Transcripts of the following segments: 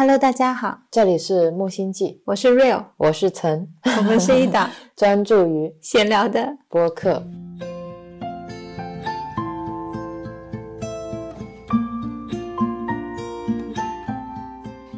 Hello，大家好，这里是木星记，我是 Real，我是陈，我们是一档 专注于闲聊的。播客。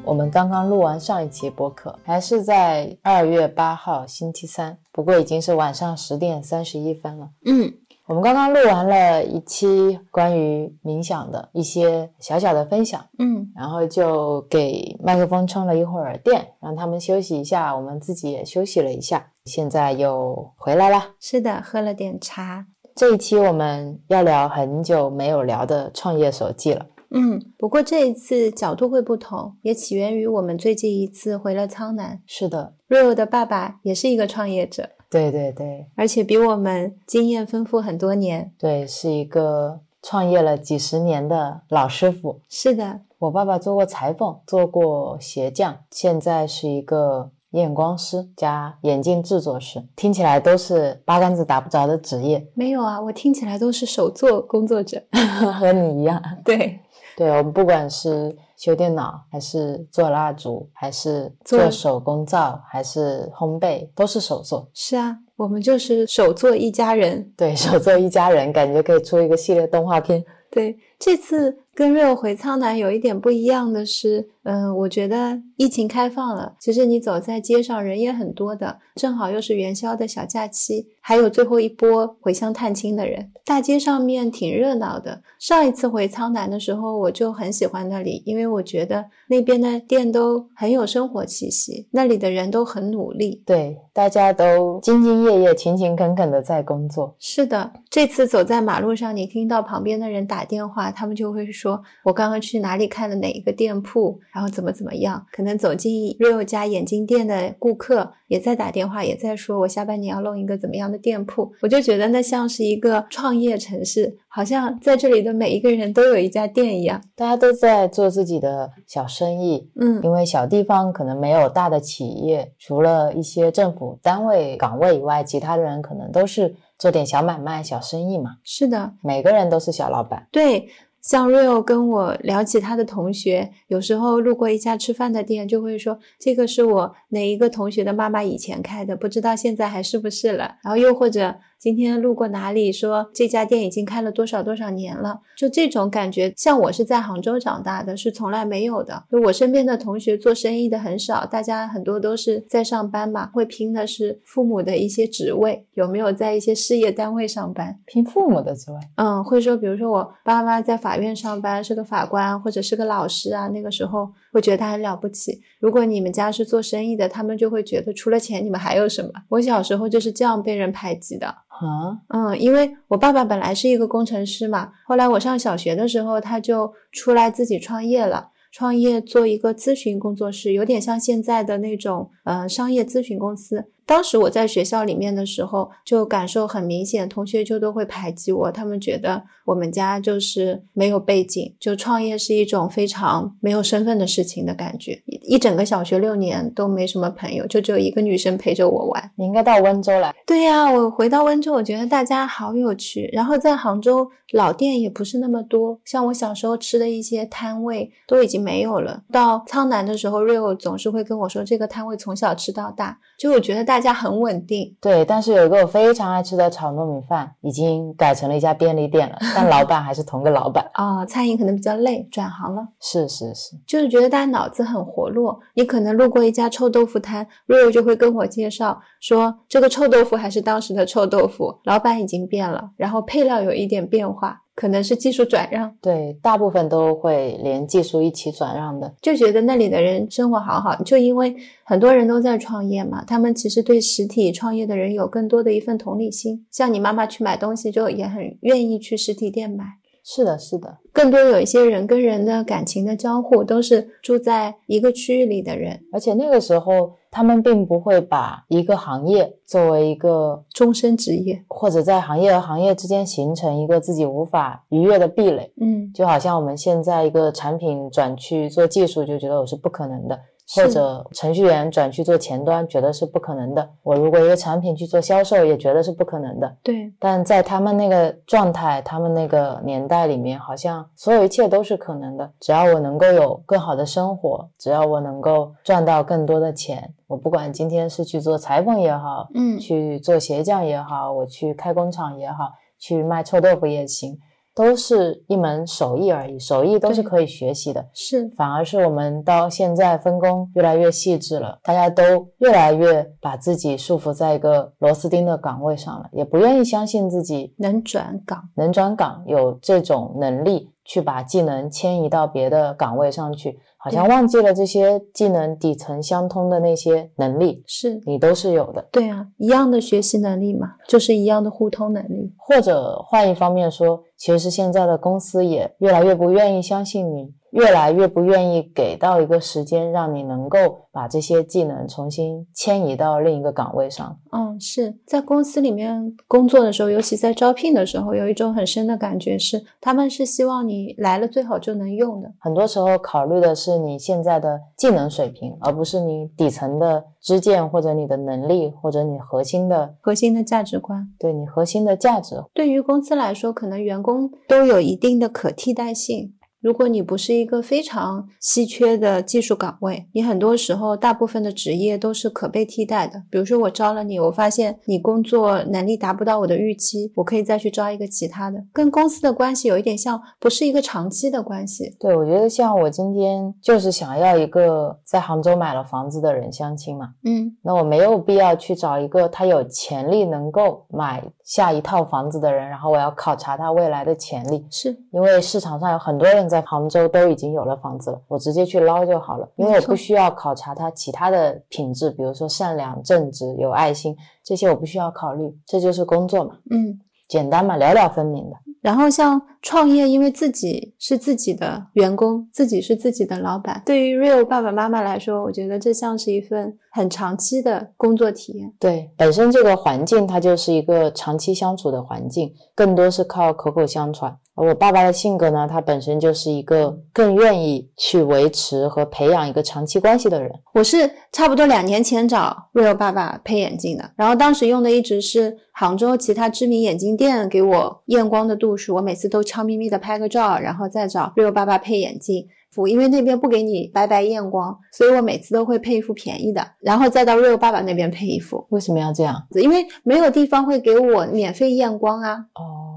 我们刚刚录完上一期播客，还是在二月八号星期三，不过已经是晚上十点三十一分了。嗯，我们刚刚录完了一期关于冥想的一些小小的分享，嗯，然后就给麦克风充了一会儿电，让他们休息一下，我们自己也休息了一下，现在又回来了。是的，喝了点茶。这一期我们要聊很久没有聊的创业手记了。嗯，不过这一次角度会不同，也起源于我们最近一次回了苍南。是的，Real 的爸爸也是一个创业者，对对对而且比我们经验丰富很多年。对，是一个创业了几十年的老师傅。是的，我爸爸做过裁缝，做过鞋匠，现在是一个验光师加眼镜制作师，听起来都是八竿子打不着的职业，没有啊，我听起来都是手作工作者。和你一样。对，对我们不管是修电脑，还是做蜡烛，还是做做手工皂，还是烘焙，都是手做。是啊，我们就是手做一家人。对手做一家人，感觉可以出一个系列动画片。对，这次跟 Real 回苍南有一点不一样的是，嗯，我觉得疫情开放了，其实你走在街上人也很多的，正好又是元宵的小假期，还有最后一波回乡探亲的人，大街上面挺热闹的。上一次回苍南的时候，我就很喜欢那里，因为我觉得那边的店都很有生活气息，那里的人都很努力。对，大家都兢兢业业、勤勤恳恳的在工作。是的，这次走在马路上，你听到旁边的人打电话，他们就会说：“我刚刚去哪里看了哪一个店铺，然后怎么怎么样。”可能走进 Real 家眼镜店的顾客也在打电话，也在说：“我下半年要弄一个怎么样的店铺。”我就觉得那像是一个创业城市，好像在这里的每一个人都有一家店一样。大家都在做自己的小生意，嗯，因为小地方可能没有大的企业，除了一些政府单位岗位以外，其他的人可能都是做点小买卖、小生意嘛。是的，每个人都是小老板。对，像 Real 跟我聊起他的同学，有时候路过一家吃饭的店，就会说这个是我哪一个同学的妈妈以前开的，不知道现在还是不是了。然后又或者今天路过哪里，说这家店已经开了多少多少年了，就这种感觉。像我是在杭州长大的，是从来没有的。就我身边的同学做生意的很少，大家很多都是在上班嘛，会拼的是父母的一些职位，有没有在一些事业单位上班。拼父母的职位，嗯，会说，比如说我爸妈在法院上班，是个法官或者是个老师啊，那个时候会觉得他很了不起。如果你们家是做生意的，他们就会觉得除了钱，你们还有什么？我小时候就是这样被人排挤的。啊，嗯，因为我爸爸本来是一个工程师嘛，后来我上小学的时候，他就出来自己创业了。创业做一个咨询工作室，有点像现在的那种呃商业咨询公司。当时我在学校里面的时候，就感受很明显，同学就都会排挤我，他们觉得我们家就是没有背景，就创业是一种非常没有身份的事情的感觉。一一整个小学六年都没什么朋友，就只有一个女生陪着我玩。你应该到温州来。对呀、我回到温州，我觉得大家好有趣。然后在杭州，老店也不是那么多，像我小时候吃的一些摊位都已经没有了。到苍南的时候，Rio 总是会跟我说，这个摊位从小吃到大，就我觉得大家很稳定。对，但是有一个我非常爱吃的炒糯米饭，已经改成了一家便利店了，但老板还是同个老板。啊、餐饮可能比较累，转行了。是是是，就是觉得大家脑子很活络。你可能路过一家臭豆腐摊，Rio 就会跟我介绍说，这个臭豆腐还是当时的臭豆腐，老板已经变了，然后配料有一点变化，可能是技术转让。对，大部分都会连技术一起转让的。就觉得那里的人生活好好，就因为很多人都在创业嘛，他们其实对实体创业的人有更多的一份同理心。像你妈妈去买东西，就也很愿意去实体店买。是的，是的，更多有一些人跟人的感情的交互，都是住在一个区域里的人，而且那个时候他们并不会把一个行业作为一个，终身职业。或者在行业和行业之间形成一个自己无法逾越的壁垒。嗯，就好像我们现在一个产品转去做技术，就觉得我是不可能的。或者程序员转去做前端，觉得是不可能的。我如果一个产品去做销售，也觉得是不可能的。对，但在他们那个状态，他们那个年代里面，好像所有一切都是可能的。只要我能够有更好的生活，只要我能够赚到更多的钱，我不管今天是去做裁缝也好，嗯，去做鞋匠也好，我去开工厂也好，去卖臭豆腐也行。都是一门手艺而已，手艺都是可以学习的。是，反而是我们到现在分工越来越细致了，大家都越来越把自己束缚在一个螺丝钉的岗位上了，也不愿意相信自己能转岗，能转岗，有这种能力去把技能迁移到别的岗位上去。好像忘记了这些技能底层相通的那些能力，是你都是有的。对啊，一样的学习能力嘛，就是一样的互通能力。或者换一方面说，其实现在的公司也越来越不愿意相信你。越来越不愿意给到一个时间，让你能够把这些技能重新迁移到另一个岗位上。嗯，是在公司里面工作的时候，尤其在招聘的时候，有一种很深的感觉是，他们是希望你来了最好就能用的。很多时候考虑的是你现在的技能水平，而不是你底层的支见或者你的能力或者你核心的核心的价值观。对你核心的价值，对于公司来说，可能员工都有一定的可替代性。如果你不是一个非常稀缺的技术岗位，你很多时候大部分的职业都是可被替代的。比如说我招了你，我发现你工作能力达不到我的预期，我可以再去招一个其他的。跟公司的关系有一点像，不是一个长期的关系。对，我觉得像我今天就是想要一个在杭州买了房子的人相亲嘛，嗯，那我没有必要去找一个他有潜力能够买下一套房子的人，然后我要考察他未来的潜力，是因为市场上有很多人。在杭州都已经有了房子了，我直接去捞就好了，因为我不需要考察他其他的品质，比如说善良、正直、有爱心这些，我不需要考虑，这就是工作嘛，嗯，简单嘛，了了分明的。然后像创业，因为自己是自己的员工，自己是自己的老板。对于 Real 爸爸妈妈来说，我觉得这像是一份很长期的工作体验。对，本身这个环境它就是一个长期相处的环境，更多是靠口口相传。而我爸爸的性格呢，他本身就是一个更愿意去维持和培养一个长期关系的人。我是差不多两年前找 Real 爸爸配眼镜的，然后当时用的一直是杭州其他知名眼镜店给我验光的度数。我每次都悄咪咪的拍个照，然后再找 Real 爸爸配眼镜，因为那边不给你白白验光，所以我每次都会配一副便宜的，然后再到 Real 爸爸那边配一副。为什么要这样？因为没有地方会给我免费验光啊。哦，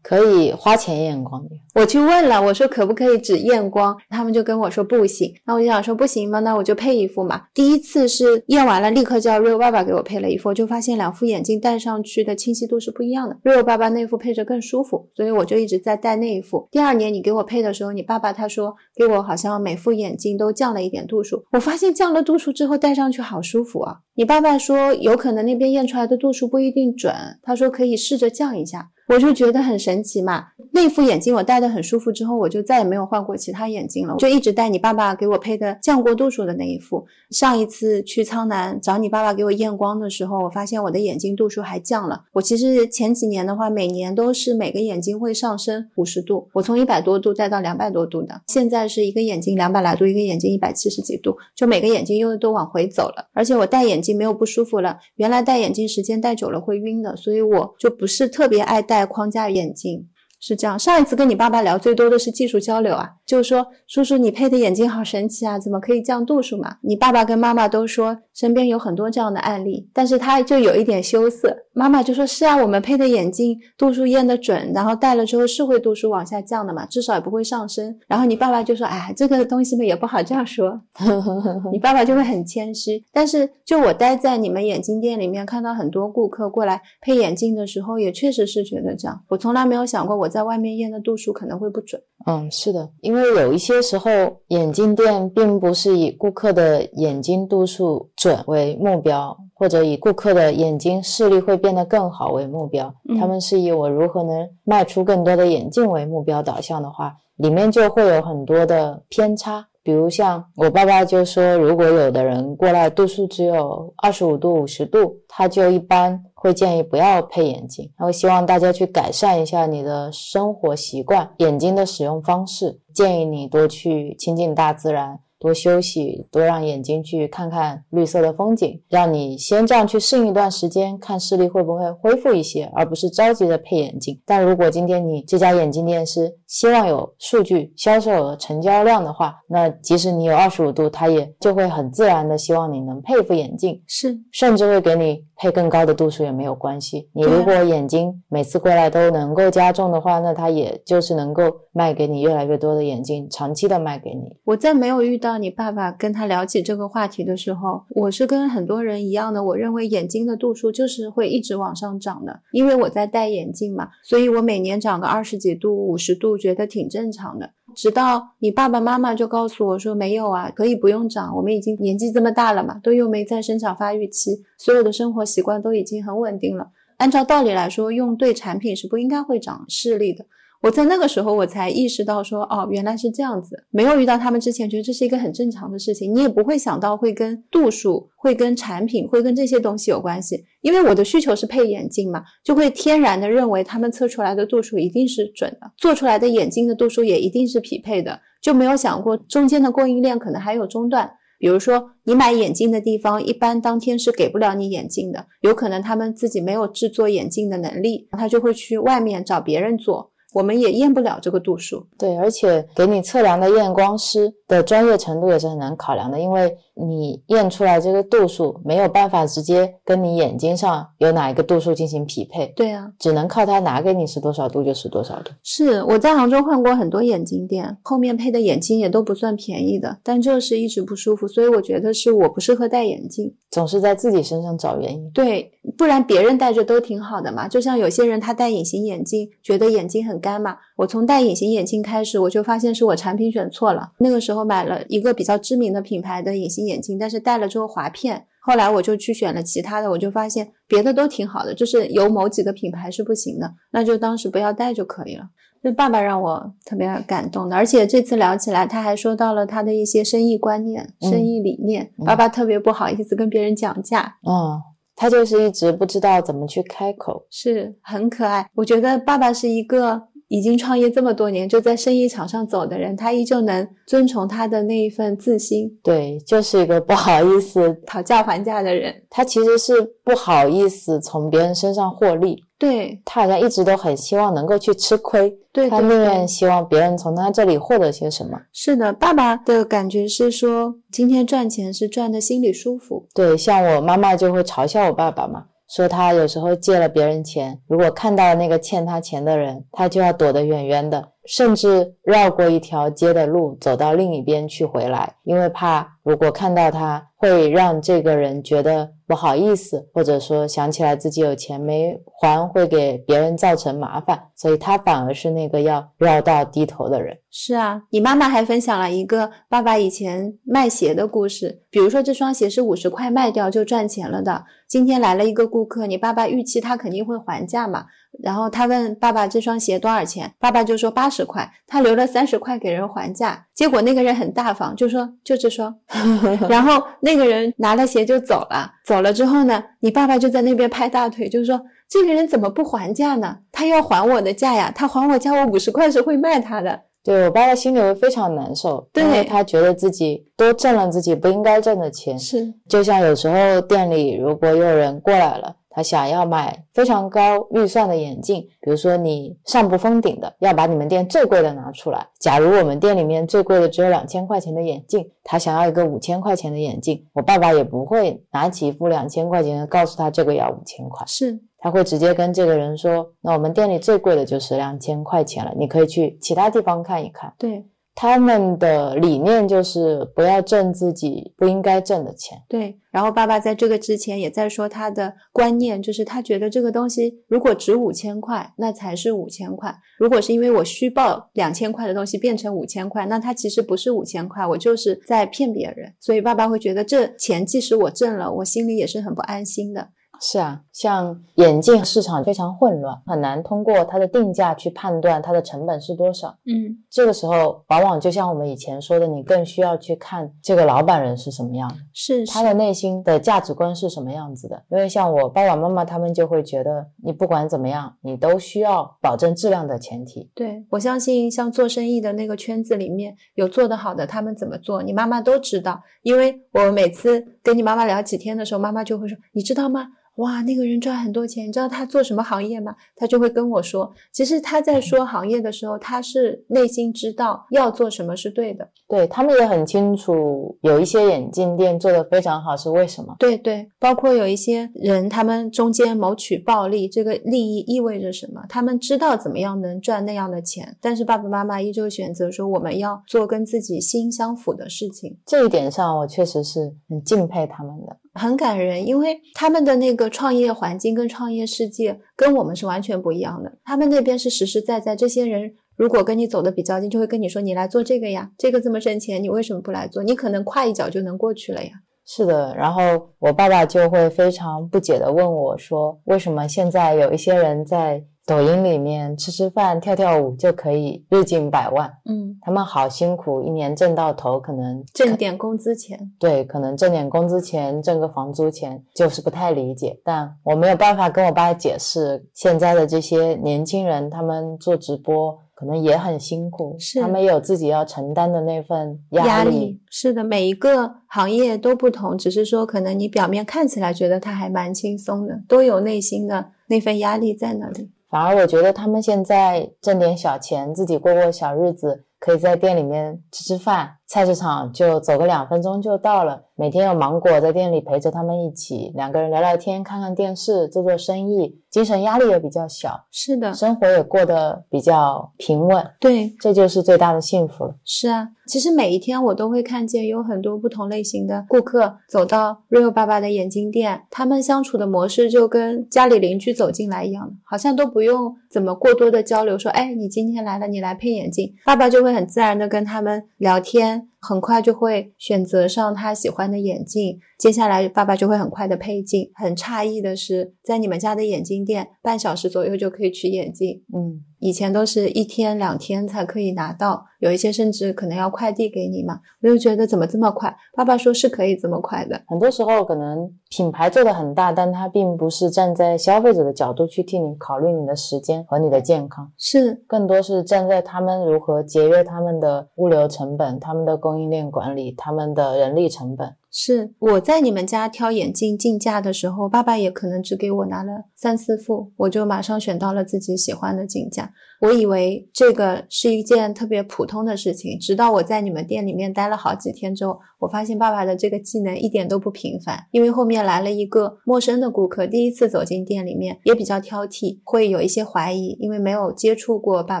可以花钱眼光的。我去问了，我说可不可以只验光？他们就跟我说不行。那我就想说不行吗？那我就配一副嘛。第一次是验完了，立刻叫 Real 爸爸给我配了一副，就发现两副眼镜戴上去的清晰度是不一样的。Real 爸爸那副配着更舒服，所以我就一直在戴那一副。第二年你给我配的时候，你爸爸他说给我好像每副眼镜都降了一点度数。我发现降了度数之后戴上去好舒服啊。你爸爸说有可能那边验出来的度数不一定准，他说可以试着降一下。我就觉得很神奇嘛。那副眼镜我戴的很舒服之后，我就再也没有换过其他眼镜了，就一直戴你爸爸给我配的降过度数的那一副。上一次去苍南找你爸爸给我验光的时候，我发现我的眼睛度数还降了。我其实前几年的话，每年都是每个眼睛会上升五十度，我从一百多度戴到两百多度的。现在是一个眼睛两百来度，一个眼睛一百七十几度，就每个眼睛又都往回走了。而且我戴眼镜没有不舒服了，原来戴眼镜时间戴久了会晕的，所以我就不是特别爱戴框架眼镜。是这样，上一次跟你爸爸聊最多的是技术交流啊，就是说叔叔你配的眼镜好神奇啊，怎么可以降度数嘛？你爸爸跟妈妈都说身边有很多这样的案例，但是他就有一点羞涩。妈妈就说是啊，我们配的眼镜度数验得准，然后戴了之后是会度数往下降的嘛，至少也不会上升。然后你爸爸就说，哎，这个东西嘛也不好这样说，你爸爸就会很谦虚。但是就我待在你们眼镜店里面，看到很多顾客过来配眼镜的时候，也确实是觉得这样。我从来没有想过我。在外面验的度数可能会不准。嗯，是的，因为有一些时候眼镜店并不是以顾客的眼睛度数准为目标，或者以顾客的眼睛视力会变得更好为目标，他们是以我如何能卖出更多的眼镜为目标导向的话，里面就会有很多的偏差。比如像我爸爸就说，如果有的人过来度数只有二十五度、五十度，他就一般会建议不要配眼镜，然后希望大家去改善一下你的生活习惯、眼睛的使用方式，建议你多去亲近大自然，多休息，多让眼睛去看看绿色的风景，让你先这样去适应一段时间，看视力会不会恢复一些，而不是着急的配眼镜。但如果今天你这家眼镜店是希望有数据、销售额、成交量的话，那即使你有二十五度，它也就会很自然的希望你能配一副眼镜，是，甚至会给你配更高的度数也没有关系。你如果眼睛每次过来都能够加重的话，那它也就是能够卖给你越来越多的眼镜，长期的卖给你。我在没有遇到。到你爸爸跟他聊起这个话题的时候，我是跟很多人一样的，我认为眼睛的度数就是会一直往上涨的，因为我在戴眼镜嘛，所以我每年长个二十几度、五十度，觉得挺正常的。直到你爸爸妈妈就告诉我说没有啊，可以不用长，我们已经年纪这么大了嘛，都又没在生长发育期，所有的生活习惯都已经很稳定了。按照道理来说，用对产品是不应该会长视力的。我在那个时候，我才意识到说，哦，原来是这样子。没有遇到他们之前，觉得这是一个很正常的事情。你也不会想到会跟度数、会跟产品、会跟这些东西有关系。因为我的需求是配眼镜嘛，就会天然的认为他们测出来的度数一定是准的，做出来的眼镜的度数也一定是匹配的，就没有想过中间的供应链可能还有中断。比如说，你买眼镜的地方，一般当天是给不了你眼镜的，有可能他们自己没有制作眼镜的能力，他就会去外面找别人做。我们也验不了这个度数，对，而且给你测量的验光师的专业程度也是很难考量的，因为你验出来这个度数没有办法直接跟你眼睛上有哪一个度数进行匹配，对啊，只能靠他拿给你是多少度就是多少度。是我在杭州换过很多眼镜店，后面配的眼镜也都不算便宜的，但就是一直不舒服，所以我觉得是我不适合戴眼镜，总是在自己身上找原因。对，不然别人戴着都挺好的嘛，就像有些人他戴隐形眼镜，觉得眼睛很。干嘛？我从戴隐形眼镜开始，我就发现是我产品选错了。那个时候买了一个比较知名的品牌的隐形眼镜，但是戴了之后划片。后来我就去选了其他的，我就发现别的都挺好的，就是有某几个品牌是不行的，那就当时不要戴就可以了。就爸爸让我特别感动的，而且这次聊起来，他还说到了他的一些生意观念、生意理念。爸爸特别不好意思跟别人讲价。嗯。他就是一直不知道怎么去开口，是很可爱。我觉得爸爸是一个已经创业这么多年，就在生意场上走的人，他依旧能遵从他的那一份自信。对，就是一个不好意思 讨价还价的人。他其实是不好意思从别人身上获利。对他好像一直都很希望能够去吃亏，对他宁愿希望别人从他这里获得些什么。是的，爸爸的感觉是说，今天赚钱是赚的心里舒服。对，像我妈妈就会嘲笑我爸爸嘛，说他有时候借了别人钱，如果看到那个欠他钱的人，他就要躲得远远的。甚至绕过一条街的路，走到另一边去回来，因为怕如果看到他，会让这个人觉得不好意思，或者说想起来自己有钱没还，会给别人造成麻烦，所以他反而是那个要绕道低头的人。是啊，你妈妈还分享了一个爸爸以前卖鞋的故事，比如说这双鞋是五十块卖掉就赚钱了的，今天来了一个顾客，你爸爸预期他肯定会还价嘛。然后他问爸爸这双鞋多少钱，爸爸就说八十块，他留了三十块给人还价，结果那个人很大方，就说就这双，然后那个人拿了鞋就走了，走了之后呢，你爸爸就在那边拍大腿，就说这个人怎么不还价呢？他要还我的价呀，他还我价，我五十块是会卖他的。对我爸爸心里会非常难受，因为他觉得自己多挣了自己不应该挣的钱，是就像有时候店里如果有人过来了。他想要买非常高预算的眼镜，比如说你上不封顶的，要把你们店最贵的拿出来。假如我们店里面最贵的只有两千块钱的眼镜，他想要一个五千块钱的眼镜，我爸爸也不会拿起一副两千块钱的告诉他这个要五千块，是他会直接跟这个人说，那我们店里最贵的就是两千块钱了，你可以去其他地方看一看。对。他们的理念就是不要挣自己不应该挣的钱。对，然后爸爸在这个之前也在说他的观念，就是他觉得这个东西如果值五千块，那才是五千块；如果是因为我虚报两千块的东西变成五千块，那它其实不是五千块，我就是在骗别人。所以爸爸会觉得这钱即使我挣了，我心里也是很不安心的。是啊，像眼镜市场非常混乱，很难通过它的定价去判断它的成本是多少。嗯，这个时候往往就像我们以前说的，你更需要去看这个老板人是什么样的，是他的内心的价值观是什么样子的。因为像我爸爸妈妈他们就会觉得，你不管怎么样，你都需要保证质量的前提。对我相信，像做生意的那个圈子里面有做得好的，他们怎么做，你妈妈都知道。因为我每次跟你妈妈聊几天的时候，妈妈就会说：“你知道吗？”哇，那个人赚很多钱，你知道他做什么行业吗？他就会跟我说，其实他在说行业的时候，他是内心知道要做什么是对的。对他们也很清楚，有一些眼镜店做得非常好是为什么？对对，包括有一些人，他们中间谋取暴利，这个利益意味着什么？他们知道怎么样能赚那样的钱，但是爸爸妈妈依旧选择说，我们要做跟自己心相符的事情。这一点上，我确实是很敬佩他们的。很感人，因为他们的那个创业环境跟创业世界跟我们是完全不一样的。他们那边是实实在在，这些人如果跟你走的比较近，就会跟你说：“你来做这个呀，这个这么挣钱，你为什么不来做？你可能跨一脚就能过去了呀。”是的，然后我爸爸就会非常不解的问我说：“为什么现在有一些人在？”抖音里面吃吃饭、跳跳舞就可以日进百万，嗯，他们好辛苦，一年挣到头可能挣点工资钱，对，可能挣点工资钱，挣个房租钱，就是不太理解。但我没有办法跟我爸解释，现在的这些年轻人，他们做直播可能也很辛苦，是他们有自己要承担的那份压力。是的，每一个行业都不同，只是说可能你表面看起来觉得他还蛮轻松的，都有内心的那份压力在那里。反而我觉得他们现在挣点小钱，自己过过小日子，可以在店里面吃吃饭，菜市场就走个两分钟就到了。每天有芒果在店里陪着他们一起，两个人聊聊天，看看电视，做做生意，精神压力也比较小。是的，生活也过得比较平稳。对，这就是最大的幸福了。是啊，其实每一天我都会看见有很多不同类型的顾客走到 Real 爸爸的眼镜店，他们相处的模式就跟家里邻居走进来一样，好像都不用怎么过多的交流。说，哎，你今天来了，你来配眼镜，爸爸就会会很自然的跟他们聊天。很快就会选择上他喜欢的眼镜，接下来爸爸就会很快的配镜。很诧异的是，在你们家的眼镜店，半小时左右就可以取眼镜。嗯，以前都是一天两天才可以拿到，有一些甚至可能要快递给你嘛。我就觉得怎么这么快？爸爸说是可以这么快的。很多时候可能品牌做的很大，但它并不是站在消费者的角度去替你考虑你的时间和你的健康，是更多是站在他们如何节约他们的物流成本，他们的。供应链管理，他们的人力成本。是我在你们家挑眼镜进价的时候，爸爸也可能只给我拿了三四副，我就马上选到了自己喜欢的镜架。我以为这个是一件特别普通的事情，直到我在你们店里面待了好几天之后，我发现爸爸的这个技能一点都不平凡。因为后面来了一个陌生的顾客，第一次走进店里面，也比较挑剔，会有一些怀疑，因为没有接触过爸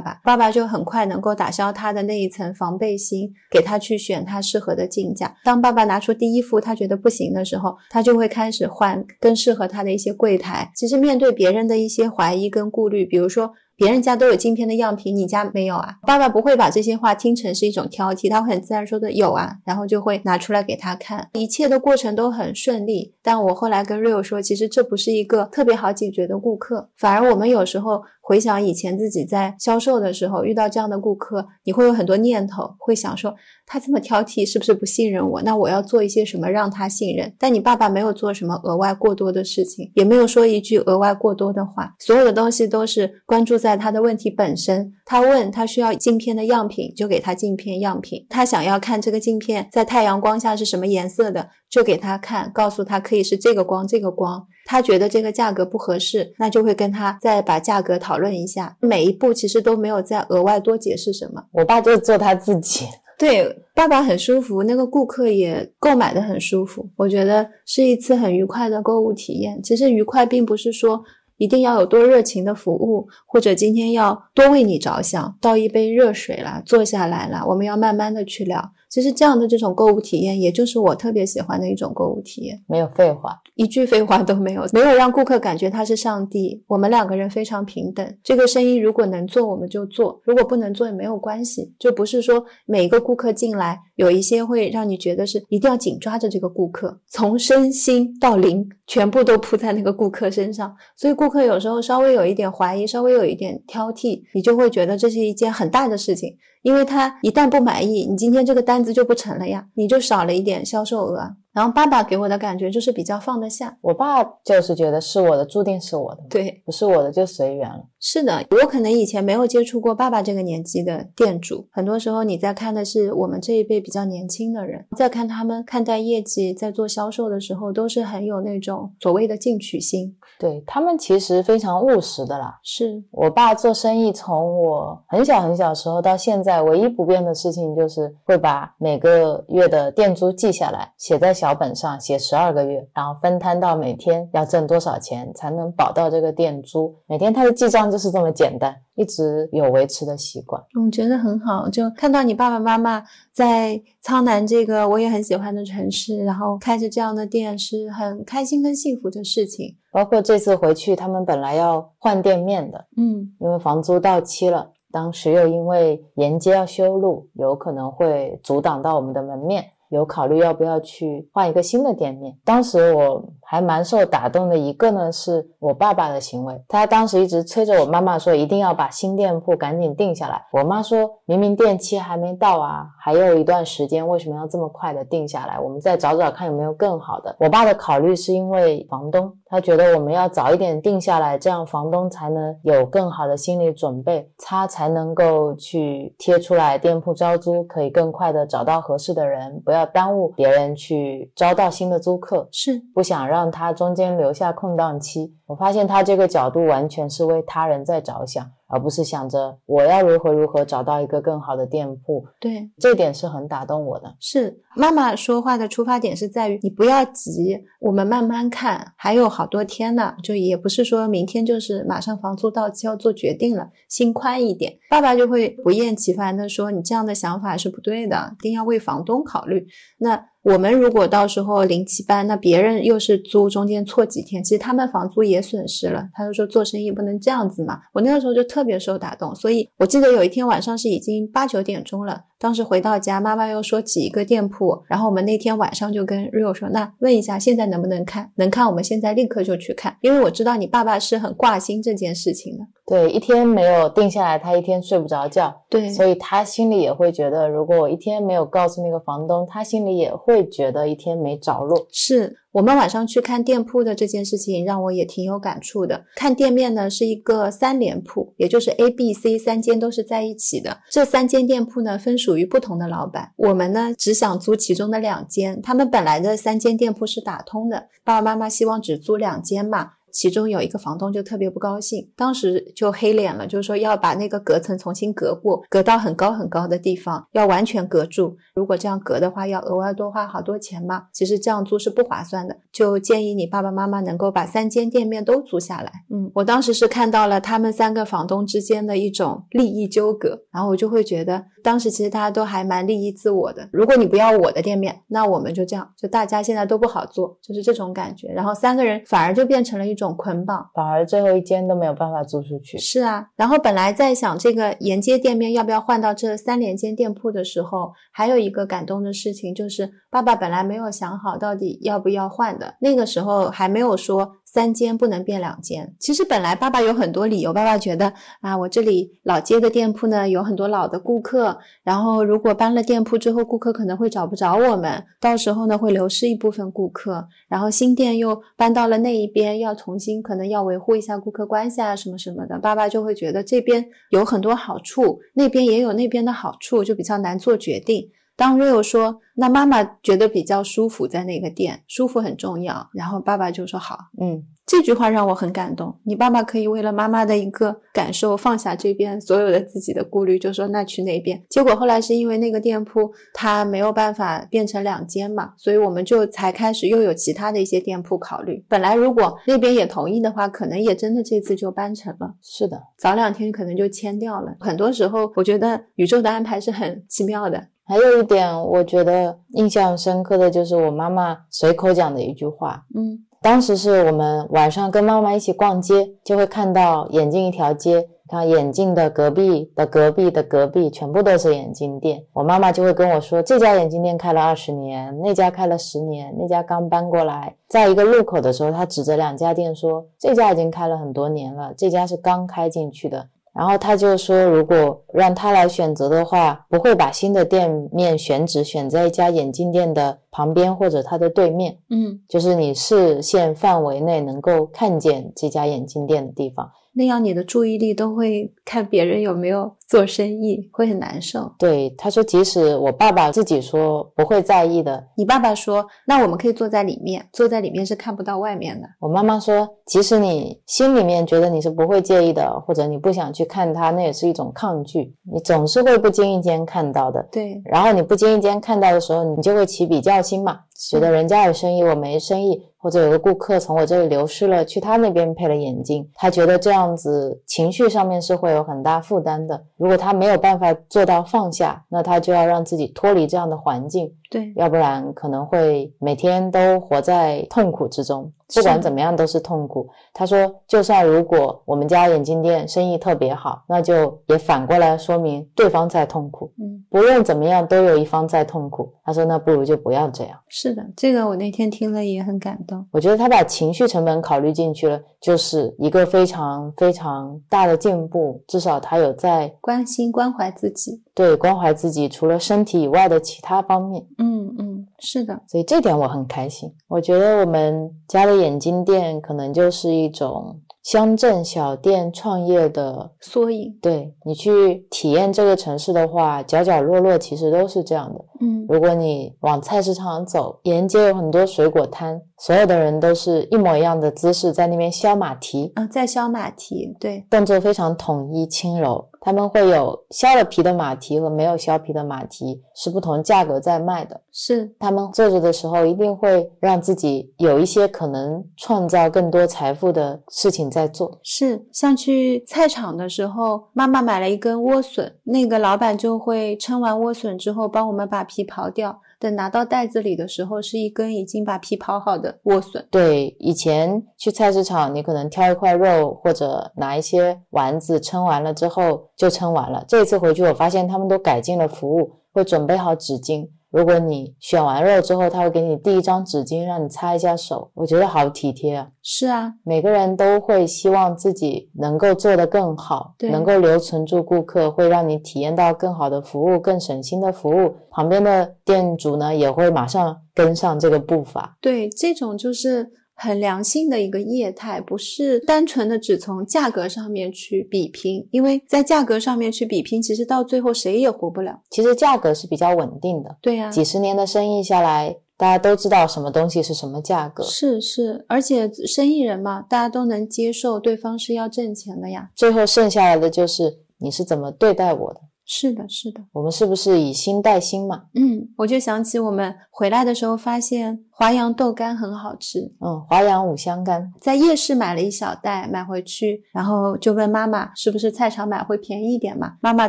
爸，爸爸就很快能够打消他的那一层防备心，给他去选他适合的镜架。当爸爸拿出第一副他觉得不行的时候，他就会开始换更适合他的一些柜台。其实面对别人的一些怀疑跟顾虑，比如说。别人家都有镜片的样品，你家没有啊？爸爸不会把这些话听成是一种挑剔，他会很自然说的有啊，然后就会拿出来给他看。一切的过程都很顺利。但我后来跟 Rio 说，其实这不是一个特别好解决的顾客，反而我们有时候回想以前自己在销售的时候遇到这样的顾客，你会有很多念头，会想说。他这么挑剔，是不是不信任我？那我要做一些什么让他信任？但你爸爸没有做什么额外过多的事情，也没有说一句额外过多的话，所有的东西都是关注在他的问题本身。他问他需要镜片的样品，就给他镜片样品；他想要看这个镜片在太阳光下是什么颜色的，就给他看，告诉他可以是这个光，这个光。他觉得这个价格不合适，那就会跟他再把价格讨论一下。每一步其实都没有再额外多解释什么。我爸就做他自己。对，爸爸很舒服，那个顾客也购买的很舒服，我觉得是一次很愉快的购物体验。其实愉快并不是说一定要有多热情的服务，或者今天要多为你着想，倒一杯热水啦，坐下来啦，我们要慢慢的去聊。其实这样的这种购物体验，也就是我特别喜欢的一种购物体验，没有废话，一句废话都没有，没有让顾客感觉他是上帝。我们两个人非常平等，这个生意如果能做我们就做，如果不能做也没有关系。就不是说每一个顾客进来，有一些会让你觉得是一定要紧抓着这个顾客，从身心到灵全部都扑在那个顾客身上，所以顾客有时候稍微有一点怀疑，稍微有一点挑剔，你就会觉得这是一件很大的事情，因为他一旦不满意，你今天这个单子就不成了呀，你就少了一点销售额。然后爸爸给我的感觉就是比较放得下，我爸就是觉得是我的，注定是我的，对，不是我的就随缘了。是的，我可能以前没有接触过爸爸这个年纪的店主，很多时候你在看的是我们这一辈比较年轻的人，在看他们看待业绩，在做销售的时候，都是很有那种所谓的进取心。对他们其实非常务实的啦。是我爸做生意，从我很小很小时候到现在，唯一不变的事情就是会把每个月的店租记下来，写在小本上，写十二个月，然后分摊到每天要挣多少钱才能保到这个店租。每天他的记账就是这么简单。一直有维持的习惯，我觉得很好。就看到你爸爸妈妈在苍南这个我也很喜欢的城市，然后开着这样的店，是很开心跟幸福的事情。包括这次回去，他们本来要换店面的，嗯，因为房租到期了，当时又因为沿街要修路，有可能会阻挡到我们的门面。有考虑要不要去换一个新的店面。当时我还蛮受打动的，一个呢是我爸爸的行为，他当时一直催着我妈妈说一定要把新店铺赶紧定下来。我妈说明明店期还没到啊，还有一段时间，为什么要这么快的定下来？我们再找找看有没有更好的。我爸的考虑是因为房东，他觉得我们要早一点定下来，这样房东才能有更好的心理准备，他才能够去贴出来店铺招租，可以更快的找到合适的人，不要。耽误别人去招到新的租客，是不想让他中间留下空档期。我发现他这个角度完全是为他人在着想。而不是想着我要如何如何找到一个更好的店铺，对，这点是很打动我的。是妈妈说话的出发点是在于你不要急，我们慢慢看，还有好多天呢，就也不是说明天就是马上房租到期要做决定了，心宽一点。爸爸就会不厌其烦的说，你这样的想法是不对的，一定要为房东考虑。那。我们如果到时候零七班，那别人又是租中间错几天，其实他们房租也损失了。他就说做生意不能这样子嘛。我那个时候就特别受打动，所以我记得有一天晚上是已经八九点钟了。当时回到家，妈妈又说挤一个店铺，然后我们那天晚上就跟 Rio 说，那问一下现在能不能看？能看，我们现在立刻就去看，因为我知道你爸爸是很挂心这件事情的。对，一天没有定下来，他一天睡不着觉。对，所以他心里也会觉得，如果我一天没有告诉那个房东，他心里也会觉得一天没着落。是。我们晚上去看店铺的这件事情，让我也挺有感触的。看店面呢，是一个三连铺，也就是 A、B、C 三间都是在一起的。这三间店铺呢，分属于不同的老板。我们呢，只想租其中的两间。他们本来的三间店铺是打通的，爸爸妈妈希望只租两间嘛。其中有一个房东就特别不高兴，当时就黑脸了，就是说要把那个隔层重新隔过，隔到很高很高的地方，要完全隔住。如果这样隔的话，要额外多花好多钱嘛。其实这样租是不划算的，就建议你爸爸妈妈能够把三间店面都租下来。嗯，我当时是看到了他们三个房东之间的一种利益纠葛，然后我就会觉得，当时其实大家都还蛮利益自我的。如果你不要我的店面，那我们就这样，就大家现在都不好做，就是这种感觉。然后三个人反而就变成了一。种捆绑，反而最后一间都没有办法租出去。是啊，然后本来在想这个沿街店面要不要换到这三连间店铺的时候，还有一个感动的事情，就是爸爸本来没有想好到底要不要换的，那个时候还没有说。三间不能变两间。其实本来爸爸有很多理由，爸爸觉得啊，我这里老街的店铺呢有很多老的顾客，然后如果搬了店铺之后，顾客可能会找不着我们，到时候呢会流失一部分顾客。然后新店又搬到了那一边，要重新可能要维护一下顾客关系啊什么什么的，爸爸就会觉得这边有很多好处，那边也有那边的好处，就比较难做决定。当 Rio 说，那妈妈觉得比较舒服在那个店，舒服很重要。然后爸爸就说好，嗯，这句话让我很感动。你爸爸可以为了妈妈的一个感受放下这边所有的自己的顾虑，就说那去那边。结果后来是因为那个店铺它没有办法变成两间嘛，所以我们就才开始又有其他的一些店铺考虑。本来如果那边也同意的话，可能也真的这次就搬成了。是的，早两天可能就签掉了。很多时候我觉得宇宙的安排是很奇妙的。还有一点，我觉得印象深刻的就是我妈妈随口讲的一句话。嗯，当时是我们晚上跟妈妈一起逛街，就会看到眼镜一条街看眼镜的隔壁的隔壁的隔壁，全部都是眼镜店。我妈妈就会跟我说，这家眼镜店开了二十年，那家开了十年，那家刚搬过来。在一个路口的时候，她指着两家店说，这家已经开了很多年了，这家是刚开进去的。然后他就说，如果让他来选择的话，不会把新的店面选址选在一家眼镜店的旁边或者它的对面，嗯，就是你视线范围内能够看见这家眼镜店的地方。那样你的注意力都会看别人有没有做生意，会很难受。对，他说，即使我爸爸自己说不会在意的，你爸爸说，那我们可以坐在里面，坐在里面是看不到外面的。我妈妈说，即使你心里面觉得你是不会介意的，或者你不想去看他，那也是一种抗拒，你总是会不经意间看到的。对，然后你不经意间看到的时候，你就会起比较心嘛，觉得人家有生意，我没生意。或者有个顾客从我这里流失了，去他那边配了眼镜，他觉得这样子情绪上面是会有很大负担的。如果他没有办法做到放下，那他就要让自己脱离这样的环境，对，要不然可能会每天都活在痛苦之中。不管怎么样都是痛苦。他说，就算如果我们家眼镜店生意特别好，那就也反过来说明对方在痛苦。嗯，不论怎么样，都有一方在痛苦。他说，那不如就不要这样。是的，这个我那天听了也很感动。我觉得他把情绪成本考虑进去了，就是一个非常非常大的进步。至少他有在关心关怀自己，对关怀自己，除了身体以外的其他方面。嗯嗯，是的，所以这点我很开心。我觉得我们家的眼镜店可能就是一种乡镇小店创业的缩影。对你去体验这个城市的话，角角落落其实都是这样的。嗯，如果你往菜市场走，沿街有很多水果摊，所有的人都是一模一样的姿势在那边削马蹄，啊，在削马蹄，对，动作非常统一轻柔。他们会有削了皮的马蹄和没有削皮的马蹄是不同价格在卖的。是他们做着的时候，一定会让自己有一些可能创造更多财富的事情在做。是，像去菜场的时候，妈妈买了一根莴笋，那个老板就会称完莴笋之后，帮我们把皮刨掉。等拿到袋子里的时候，是一根已经把皮刨好的莴笋。对，以前去菜市场，你可能挑一块肉或者拿一些丸子称完了之后就称完了。这次回去，我发现他们都改进了服务，会准备好纸巾。如果你选完肉之后，他会给你递一张纸巾，让你擦一下手。我觉得好体贴啊！是啊，每个人都会希望自己能够做得更好，能够留存住顾客，会让你体验到更好的服务、更省心的服务。旁边的店主呢，也会马上跟上这个步伐。对，这种就是很良性的一个业态，不是单纯的只从价格上面去比拼，因为在价格上面去比拼，其实到最后谁也活不了。其实价格是比较稳定的，对呀、几十年的生意下来，大家都知道什么东西是什么价格。是是，而且生意人嘛，大家都能接受对方是要挣钱的呀。最后剩下来的就是你是怎么对待我的，是的，是的。我们是不是以心待心嘛？嗯，我就想起我们回来的时候，发现华阳豆干很好吃，嗯，华阳五香干，在夜市买了一小袋买回去，然后就问妈妈是不是菜场买会便宜一点嘛？妈妈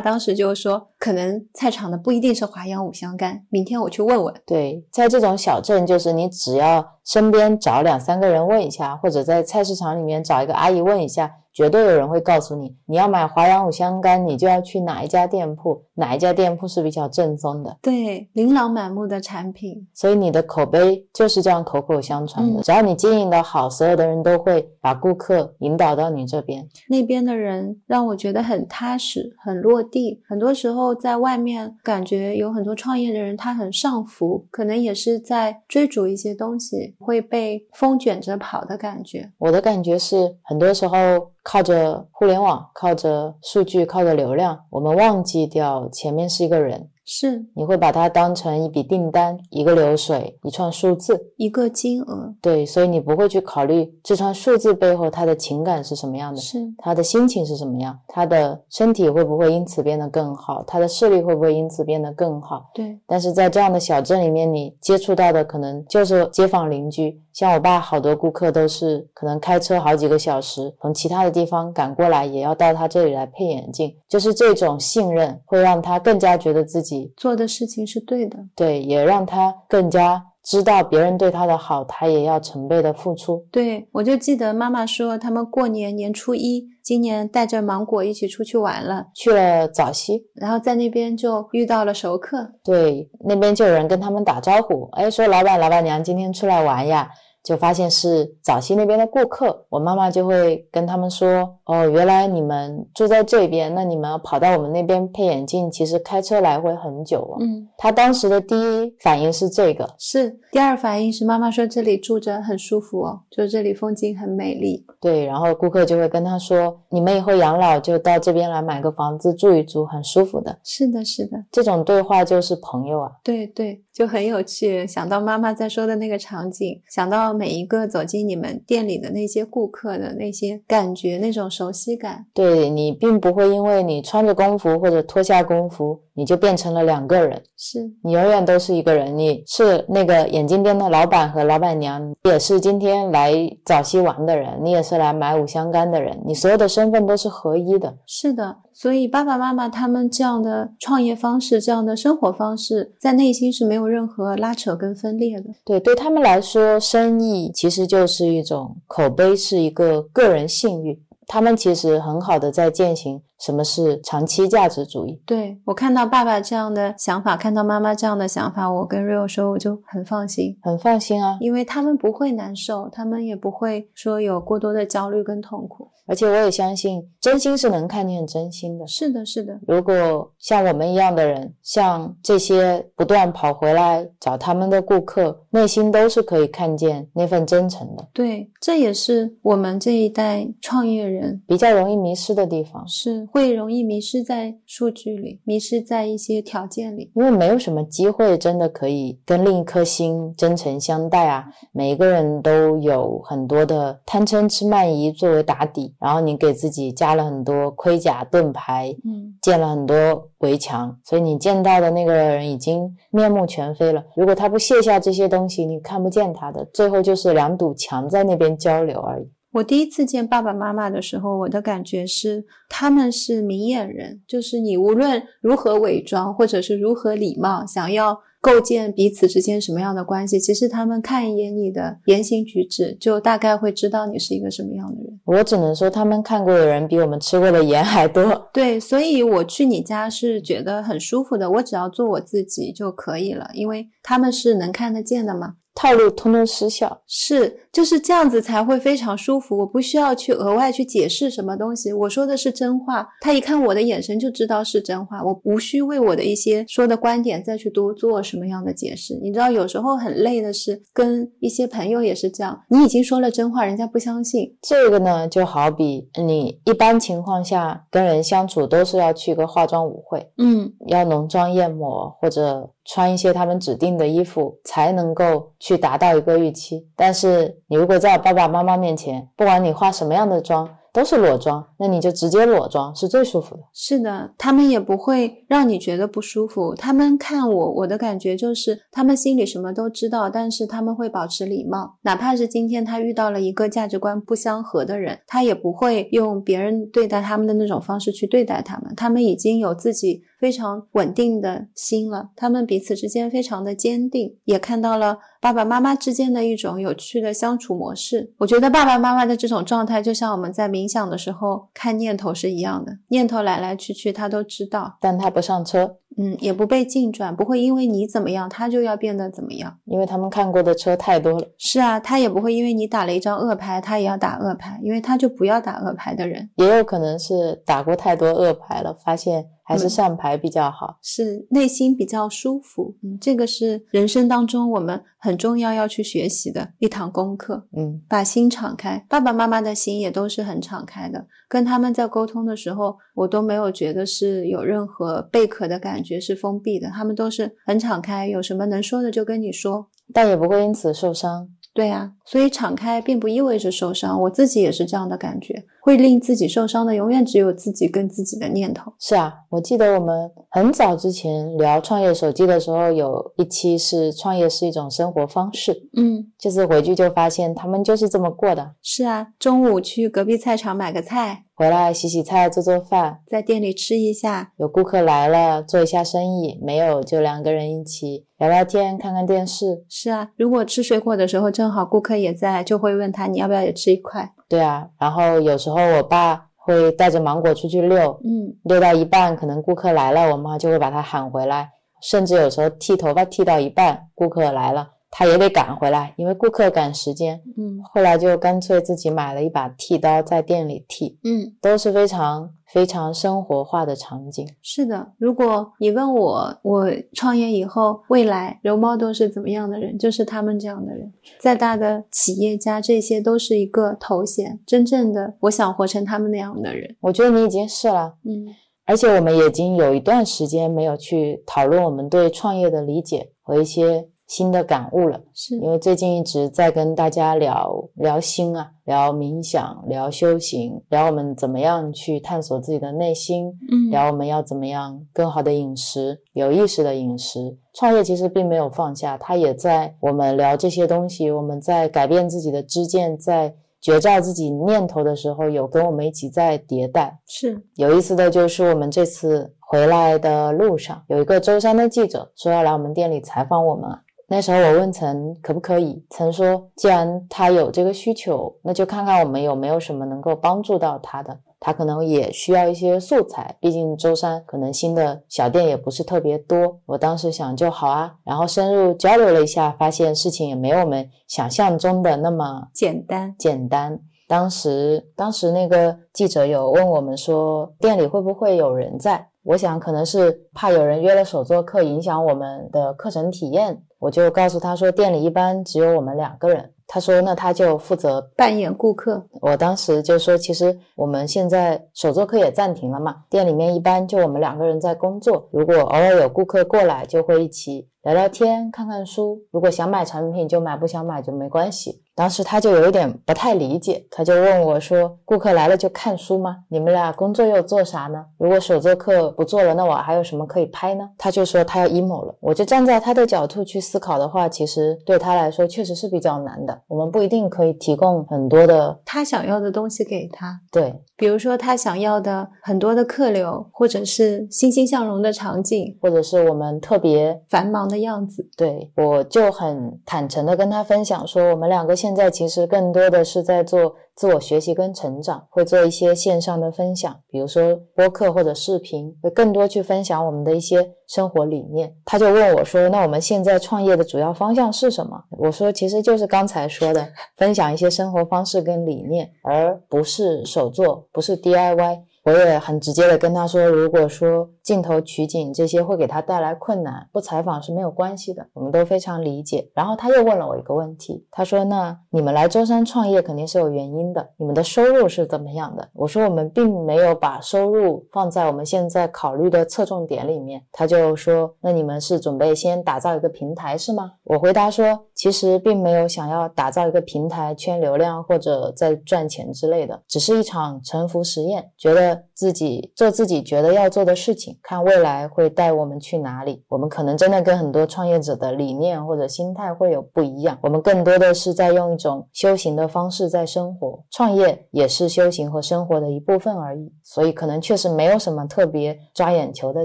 当时就说，可能菜场的不一定是华阳五香干，明天我去问问。对，在这种小镇，就是你只要身边找两三个人问一下，或者在菜市场里面找一个阿姨问一下，绝对有人会告诉你，你要买华阳五香干，你就要去哪一家店铺，哪一家店铺是比较正宗的。对，琳琅满目的产品，所以你的口碑就是这样口口相传的。嗯只要你经营的好，所有的人都会把顾客引导到你这边。那边的人让我觉得很踏实、很落地。很多时候在外面感觉有很多创业的人，他很上浮，可能也是在追逐一些东西，会被风卷着跑的感觉。我的感觉是，很多时候靠着互联网、靠着数据、靠着流量，我们忘记掉前面是一个人。是你会把它当成一笔订单、一个流水、一串数字，一个金额，对，所以你不会去考虑这串数字背后他的情感是什么样的，是他的心情是什么样，他的身体会不会因此变得更好，他的视力会不会因此变得更好。对，但是在这样的小镇里面，你接触到的可能就是街坊邻居。像我爸，好多顾客都是可能开车好几个小时，从其他的地方赶过来，也要到他这里来配眼镜。就是这种信任，会让他更加觉得自己做的事情是对的。对，也让他更加知道别人对他的好，他也要成倍的付出。对，我就记得妈妈说，他们过年年初一，今年带着芒果一起出去玩了，去了早溪，然后在那边就遇到了熟客。对，那边就有人跟他们打招呼，哎，说老板、老板娘今天出来玩呀。就发现是早期那边的顾客，我妈妈就会跟他们说：“哦，原来你们住在这边，那你们跑到我们那边配眼镜，其实开车来回很久哦。”嗯，她当时的第一反应是这个，是第二反应是妈妈说这里住着很舒服哦，就这里风景很美丽。对，然后顾客就会跟他说：“你们以后养老就到这边来买个房子住一住，很舒服的。”是的，是的，这种对话就是朋友啊。对对。就很有趣，想到妈妈在说的那个场景，想到每一个走进你们店里的那些顾客的那些感觉，那种熟悉感。对你并不会因为你穿着工服或者脱下工服，你就变成了两个人，是你永远都是一个人。你是那个眼镜店的老板和老板娘，也是今天来早西玩的人，你也是来买五香干的人，你所有的身份都是合一的。是的。所以，爸爸妈妈他们这样的创业方式、这样的生活方式，在内心是没有任何拉扯跟分裂的。对，对他们来说，生意其实就是一种口碑，是一个个人信誉。他们其实很好的在践行。什么是长期价值主义？对我看到爸爸这样的想法，看到妈妈这样的想法，我跟 Rio 说，我就很放心，很放心啊，因为他们不会难受，他们也不会说有过多的焦虑跟痛苦。而且我也相信，真心是能看见真心的。是的，是的。如果像我们一样的人，像这些不断跑回来找他们的顾客，内心都是可以看见那份真诚的。对，这也是我们这一代创业人比较容易迷失的地方。是。会容易迷失在数据里，迷失在一些条件里，因为没有什么机会真的可以跟另一颗心真诚相待啊。每一个人都有很多的贪嗔痴慢疑作为打底，然后你给自己加了很多盔甲盾牌，嗯，建了很多围墙，所以你见到的那个人已经面目全非了。如果他不卸下这些东西，你看不见他的，最后就是两堵墙在那边交流而已。我第一次见爸爸妈妈的时候，我的感觉是他们是明眼人，就是你无论如何伪装，或者是如何礼貌，想要构建彼此之间什么样的关系，其实他们看一眼你的言行举止，就大概会知道你是一个什么样的人。我只能说，他们看过的人比我们吃过的盐还多。对，所以我去你家是觉得很舒服的，我只要做我自己就可以了，因为他们是能看得见的嘛。套路通通失效，是就是这样子才会非常舒服。我不需要去额外去解释什么东西，我说的是真话，他一看我的眼神就知道是真话。我无需为我的一些说的观点再去多做什么样的解释。你知道，有时候很累的是跟一些朋友也是这样，你已经说了真话，人家不相信。这个呢，就好比你一般情况下跟人相处都是要去个化妆舞会，嗯，要浓妆艳抹或者。穿一些他们指定的衣服才能够去达到一个预期，但是你如果在爸爸妈妈面前，不管你化什么样的妆。都是裸妆，那你就直接裸妆是最舒服的。是的，他们也不会让你觉得不舒服。他们看我，我的感觉就是他们心里什么都知道，但是他们会保持礼貌。哪怕是今天他遇到了一个价值观不相合的人，他也不会用别人对待他们的那种方式去对待他们。他们已经有自己非常稳定的心了，他们彼此之间非常的坚定，也看到了。爸爸妈妈之间的一种有趣的相处模式，我觉得爸爸妈妈的这种状态，就像我们在冥想的时候看念头是一样的，念头来来去去，他都知道，但他不上车，嗯，也不被进转，不会因为你怎么样，他就要变得怎么样，因为他们看过的车太多了。是啊，他也不会因为你打了一张恶牌，他也要打恶牌，因为他就不要打恶牌的人，也有可能是打过太多恶牌了，发现。还是上牌比较好，是内心比较舒服。嗯，这个是人生当中我们很重要要去学习的一堂功课。嗯，把心敞开，爸爸妈妈的心也都是很敞开的。跟他们在沟通的时候，我都没有觉得是有任何贝壳的感觉，是封闭的。他们都是很敞开，有什么能说的就跟你说，但也不会因此受伤。对啊，所以敞开并不意味着受伤。我自己也是这样的感觉，会令自己受伤的，永远只有自己跟自己的念头。是啊，我记得我们很早之前聊创业手机的时候，有一期是创业是一种生活方式。嗯，这次回去就发现他们就是这么过的。是啊，中午去隔壁菜场买个菜。回来洗洗菜、做做饭，在店里吃一下。有顾客来了，做一下生意；没有，就两个人一起聊聊天、看看电视。是啊，如果吃水果的时候正好顾客也在，就会问他你要不要也吃一块。对啊，然后有时候我爸会带着芒果出去遛，嗯，遛到一半，可能顾客来了，我妈就会把他喊回来。甚至有时候剃头发剃到一半，顾客来了。他也得赶回来，因为顾客赶时间。嗯，后来就干脆自己买了一把剃刀，在店里剃。嗯，都是非常非常生活化的场景。是的，如果你问我，我创业以后未来柔猫都是怎么样的人，就是他们这样的人。再大的企业家，这些都是一个头衔。真正的，我想活成他们那样的人。我觉得你已经是了。嗯，而且我们已经有一段时间没有去讨论我们对创业的理解和一些。新的感悟了，是因为最近一直在跟大家聊聊心啊，聊冥想，聊修行，聊我们怎么样去探索自己的内心，嗯，聊我们要怎么样更好的饮食，有意识的饮食。创业其实并没有放下，它也在我们聊这些东西，我们在改变自己的知见，在觉照自己念头的时候，有跟我们一起在迭代。是有意思的就是我们这次回来的路上，有一个舟山的记者说要来我们店里采访我们。那时候我问陈可不可以，陈说既然他有这个需求，那就看看我们有没有什么能够帮助到他的。他可能也需要一些素材，毕竟舟山可能新的小店也不是特别多。我当时想就好啊，然后深入交流了一下，发现事情也没有我们想象中的那么简单简单。当时当时那个记者有问我们说，店里会不会有人在？我想可能是怕有人约了手作课，影响我们的课程体验。我就告诉他说，店里一般只有我们两个人。他说，那他就负责扮演顾客。我当时就说，其实我们现在手作课也暂停了嘛，店里面一般就我们两个人在工作。如果偶尔有顾客过来，就会一起聊聊天、看看书。如果想买产品就买，不想买就没关系。当时他就有一点不太理解，他就问我说：“顾客来了就看书吗？你们俩工作又做啥呢？如果手作课不做了，那我还有什么可以拍呢？”他就说他要 emo 了。我就站在他的角度去思考的话，其实对他来说确实是比较难的。我们不一定可以提供很多的他想要的东西给他，对，比如说他想要的很多的客流，或者是欣欣向荣的场景，或者是我们特别繁忙的样子。对，我就很坦诚的跟他分享说，我们两个现在其实更多的是在做自我学习跟成长，会做一些线上的分享，比如说播客或者视频，会更多去分享我们的一些生活理念。他就问我说，那我们现在创业的主要方向是什么？我说，其实就是刚才说的，分享一些生活方式跟理念，而不是手作，不是 DIY。我也很直接的跟他说，如果说镜头取景这些会给他带来困难，不采访是没有关系的，我们都非常理解。然后他又问了我一个问题，他说：“那你们来舟山创业肯定是有原因的，你们的收入是怎么样的？”我说：“我们并没有把收入放在我们现在考虑的侧重点里面。”他就说：“那你们是准备先打造一个平台是吗？”我回答说：“其实并没有想要打造一个平台圈流量或者在赚钱之类的，只是一场沉浮实验，觉得。”自己做自己觉得要做的事情，看未来会带我们去哪里。我们可能真的跟很多创业者的理念或者心态会有不一样。我们更多的是在用一种修行的方式在生活，创业也是修行和生活的一部分而已。所以可能确实没有什么特别抓眼球的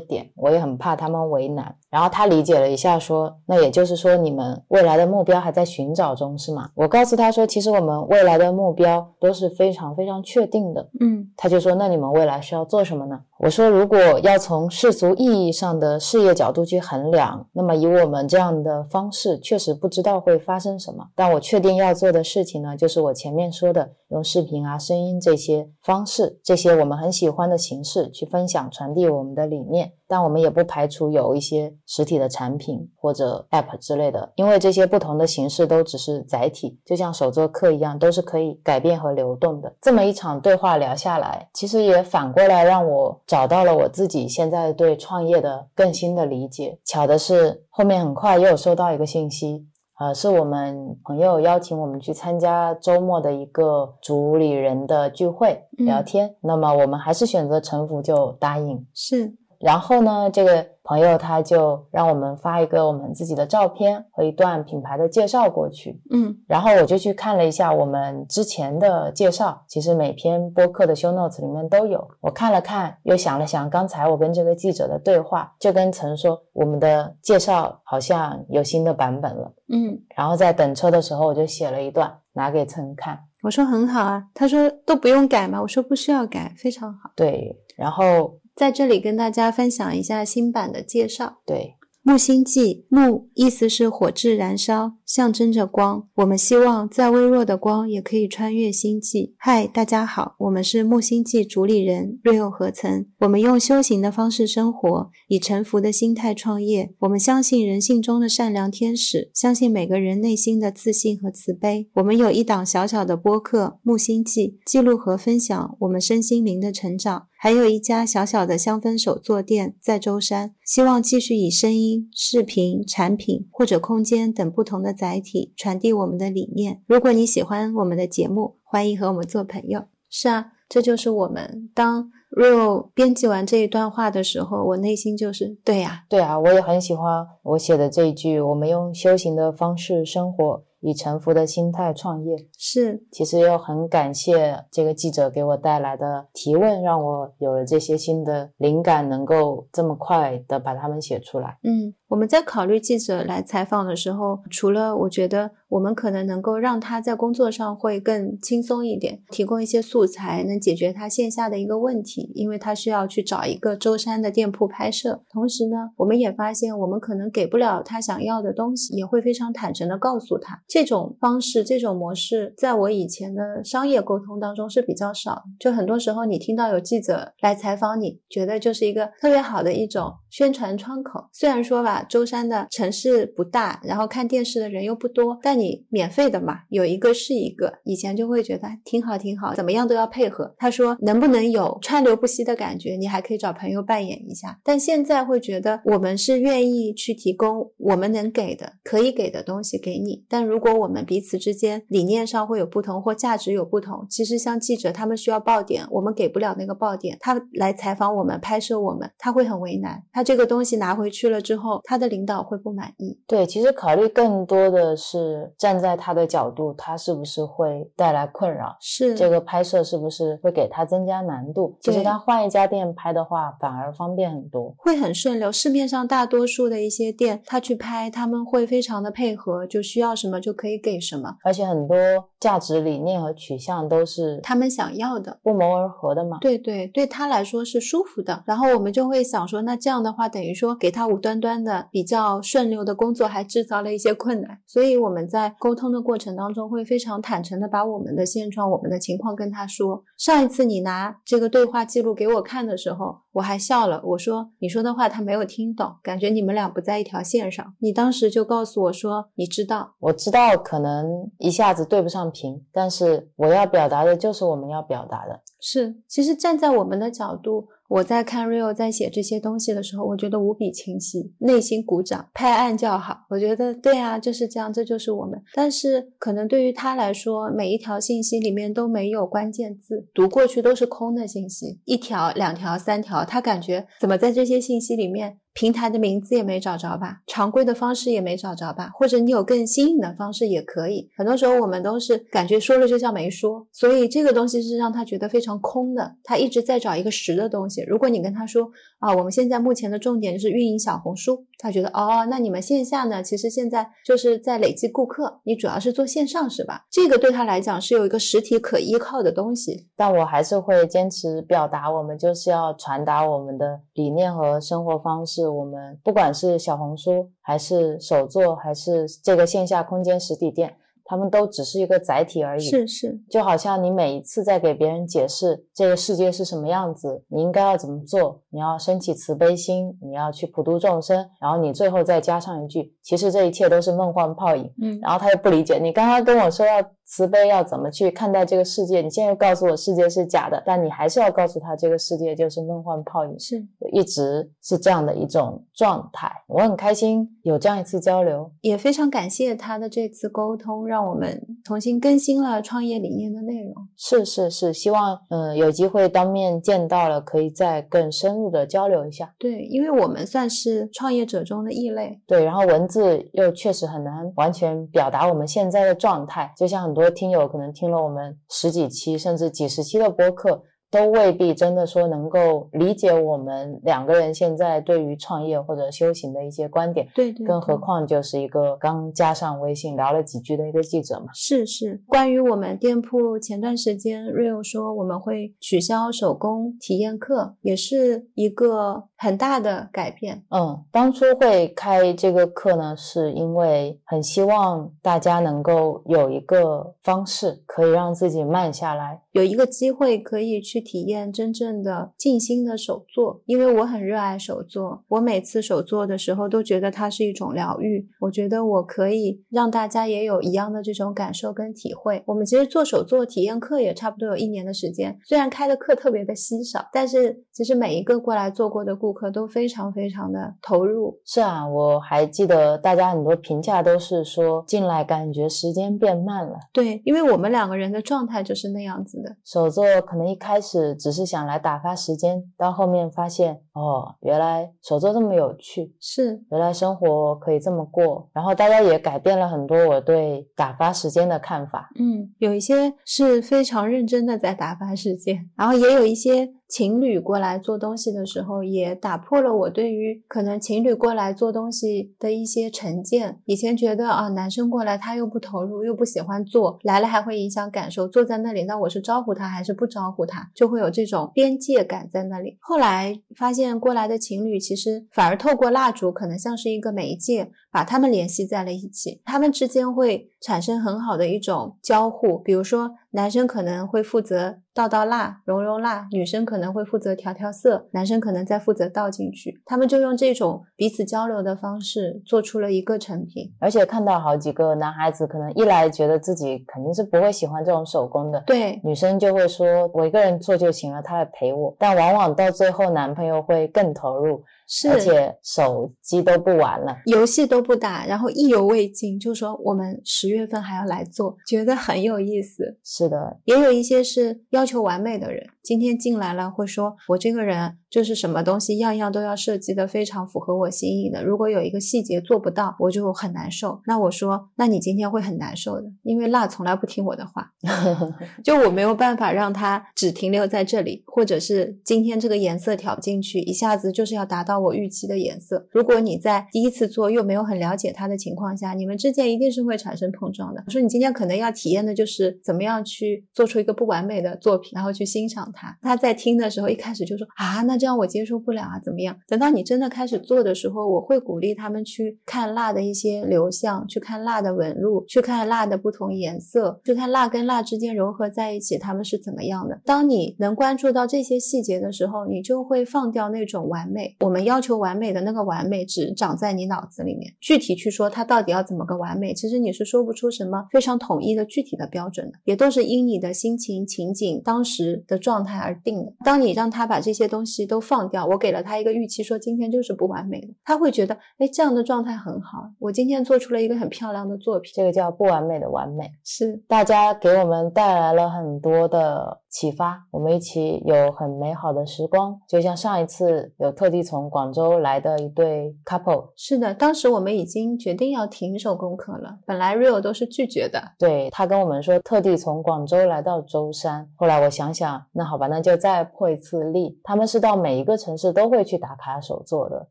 点。我也很怕他们为难。然后他理解了一下，说：“那也就是说，你们未来的目标还在寻找中，是吗？”我告诉他说：“其实我们未来的目标都是非常非常确定的。”嗯，他就说：“那你们未来是要做什么呢？”我说：“如果要从世俗意义上的事业角度去衡量，那么以我们这样的方式，确实不知道会发生什么。但我确定要做的事情呢，就是我前面说的，用视频啊、声音这些方式，这些我们很喜欢的形式去分享、传递我们的理念。”但我们也不排除有一些实体的产品或者 App 之类的，因为这些不同的形式都只是载体，就像手作课一样，都是可以改变和流动的。这么一场对话聊下来，其实也反过来让我找到了我自己现在对创业的更新的理解。巧的是，后面很快又有收到一个信息，呃，是我们朋友邀请我们去参加周末的一个主理人的聚会聊天。那么我们还是选择臣服就答应。是。然后呢，这个朋友他就让我们发一个我们自己的照片和一段品牌的介绍过去。嗯，然后我就去看了一下我们之前的介绍，其实每篇播客的 show notes 里面都有。我看了看，又想了想，刚才我跟这个记者的对话，就跟陈说，我们的介绍好像有新的版本了。嗯，然后在等车的时候，我就写了一段拿给陈看。我说很好啊，他说都不用改吗？我说不需要改，非常好。对，然后在这里跟大家分享一下新版的介绍。对。木星记，木意思是火炙燃烧，象征着光。我们希望再微弱的光也可以穿越星际。嗨，大家好，我们是木星记主理人瑞欧何曾。我们用修行的方式生活，以沉浮的心态创业。我们相信人性中的善良天使，相信每个人内心的自信和慈悲。我们有一档小小的播客《木星记》，记录和分享我们身心灵的成长。还有一家小小的香氛手作店在舟山，希望继续以声音、视频、产品或者空间等不同的载体传递我们的理念。如果你喜欢我们的节目，欢迎和我们做朋友。是啊，这就是我们。当 Real 编辑完这一段话的时候，我内心就是对呀，对啊，我也很喜欢我写的这一句：我们用修行的方式生活。以臣服的心态创业是，其实又很感谢这个记者给我带来的提问，让我有了这些新的灵感，能够这么快的把它们写出来。嗯。我们在考虑记者来采访的时候，除了我觉得我们可能能够让他在工作上会更轻松一点，提供一些素材，能解决他线下的一个问题，因为他需要去找一个舟山的店铺拍摄。同时呢，我们也发现我们可能给不了他想要的东西，也会非常坦诚的告诉他。这种方式、这种模式，在我以前的商业沟通当中是比较少。就很多时候，你听到有记者来采访，你觉得就是一个特别好的一种宣传窗口。虽然说吧。舟山的城市不大，然后看电视的人又不多，但你免费的嘛，有一个是一个。以前就会觉得挺好挺好，怎么样都要配合。他说能不能有川流不息的感觉，你还可以找朋友扮演一下。但现在会觉得我们是愿意去提供我们能给的、可以给的东西给你。但如果我们彼此之间理念上会有不同或价值有不同，其实像记者他们需要爆点，我们给不了那个爆点，他来采访我们、拍摄我们，他会很为难。他这个东西拿回去了之后。他的领导会不满意？对，其实考虑更多的是站在他的角度，他是不是会带来困扰？是这个拍摄是不是会给他增加难度？其实他换一家店拍的话，反而方便很多，会很顺流。市面上大多数的一些店，他去拍，他们会非常的配合，就需要什么就可以给什么，而且很多价值理念和取向都是他们想要的，不谋而合的嘛。对对，对他来说是舒服的。然后我们就会想说，那这样的话，等于说给他无端端的。比较顺溜的工作还制造了一些困难，所以我们在沟通的过程当中会非常坦诚的把我们的现状、我们的情况跟他说。上一次你拿这个对话记录给我看的时候，我还笑了，我说你说的话他没有听懂，感觉你们俩不在一条线上。你当时就告诉我说，你知道，我知道可能一下子对不上屏，但是我要表达的就是我们要表达的。是，其实站在我们的角度。我在看 Rio 在写这些东西的时候，我觉得无比清晰，内心鼓掌拍案叫好。我觉得对啊，就是这样，这就是我们。但是可能对于他来说，每一条信息里面都没有关键字，读过去都是空的信息，一条、两条、三条，他感觉怎么在这些信息里面。平台的名字也没找着吧，常规的方式也没找着吧，或者你有更新颖的方式也可以。很多时候我们都是感觉说了就像没说，所以这个东西是让他觉得非常空的。他一直在找一个实的东西。如果你跟他说啊，我们现在目前的重点就是运营小红书，他觉得哦，那你们线下呢？其实现在就是在累积顾客，你主要是做线上是吧？这个对他来讲是有一个实体可依靠的东西。但我还是会坚持表达，我们就是要传达我们的理念和生活方式。我们不管是小红书，还是手作，还是这个线下空间实体店。他们都只是一个载体而已，是是，就好像你每一次在给别人解释这个世界是什么样子，你应该要怎么做，你要升起慈悲心，你要去普度众生，然后你最后再加上一句，其实这一切都是梦幻泡影，嗯，然后他又不理解，你刚刚跟我说要慈悲要怎么去看待这个世界。你现在又告诉我世界是假的，但你还是要告诉他这个世界就是梦幻泡影，是一直是这样的一种状态。我很开心有这样一次交流，也非常感谢他的这次沟通，让我们重新更新了创业理念的内容。是是是，希望嗯有机会当面见到了，可以再更深入的交流一下。对，因为我们算是创业者中的异类。对，然后文字又确实很难完全表达我们现在的状态，就像很多听友可能听了我们十几期甚至几十期的播客。都未必真的说能够理解我们两个人现在对于创业或者修行的一些观点，对对，更何况就是一个刚加上微信聊了几句的一个记者嘛。是是，关于我们店铺，前段时间 Rio 说我们会取消手工体验课，也是一个很大的改变。嗯，当初会开这个课呢，是因为很希望大家能够有一个方式可以让自己慢下来，有一个机会可以去。体验真正的静心的手作，因为我很热爱手作。我每次手作的时候都觉得它是一种疗愈。我觉得我可以让大家也有一样的这种感受跟体会。我们其实做手作体验课也差不多有一年的时间，虽然开的课特别的稀少，但是其实每一个过来做过的顾客都非常非常的投入。是啊，我还记得大家很多评价都是说进来感觉时间变慢了。对，因为我们两个人的状态就是那样子的。手作可能一开始。只是想来打发时间，到后面发现哦，原来手作这么有趣，是，原来生活可以这么过，然后大家也改变了很多我对打发时间的看法。嗯，有一些是非常认真的在打发时间，然后也有一些。情侣过来做东西的时候，也打破了我对于可能情侣过来做东西的一些成见。以前觉得啊，男生过来他又不投入，又不喜欢做，来了还会影响感受。坐在那里，那我是招呼他还是不招呼他，就会有这种边界感在那里。后来发现过来的情侣其实反而透过蜡烛，可能像是一个媒介，把他们联系在了一起，他们之间会产生很好的一种交互。比如说。男生可能会负责倒倒蜡、融融蜡，女生可能会负责调调色，男生可能在负责倒进去。他们就用这种彼此交流的方式做出了一个成品。而且看到好几个男孩子，可能一来觉得自己肯定是不会喜欢这种手工的，对，女生就会说我一个人做就行了，他来陪我。但往往到最后，男朋友会更投入。是，而且手机都不玩了，游戏都不打，然后意犹未尽，就说我们十月份还要来做，觉得很有意思。是的，也有一些是要求完美的人，今天进来了会说，我这个人就是什么东西样样都要设计的非常符合我心意的，如果有一个细节做不到，我就很难受。那我说，那你今天会很难受的，因为蜡从来不听我的话，就我没有办法让它只停留在这里，或者是今天这个颜色调进去，一下子就是要达到。我预期的颜色，如果你在第一次做又没有很了解它的情况下，你们之间一定是会产生碰撞的。我说你今天可能要体验的就是怎么样去做出一个不完美的作品，然后去欣赏它。他在听的时候一开始就说啊，那这样我接受不了啊，怎么样？等到你真的开始做的时候，我会鼓励他们去看蜡的一些流向，去看蜡的纹路，去看蜡的不同颜色，去看蜡跟蜡之间融合在一起，它们是怎么样的。当你能关注到这些细节的时候，你就会放掉那种完美。我们要求完美的那个完美只长在你脑子里面，具体去说它到底要怎么个完美，其实你是说不出什么非常统一的具体的标准的，也都是因你的心情、情景、当时的状而定的。当你让他把这些东西都放掉，我给了他一个预期，说今天就是不完美的，他会觉得，哎，这样的状态很好，我今天做出了一个很漂亮的作品，这个叫不完美的完美，是大家给我们带来了很多的启发，我们一起有很美好的时光，就像上一次有特地从广州。来的一对 couple，是的，当时我们已经决定要停手工课了，本来 Real 都是拒绝的。对他跟我们说，特地从广州来到舟山。后来我想想，那好吧，那就再破一次例。他们是到每一个城市都会去打卡手作的。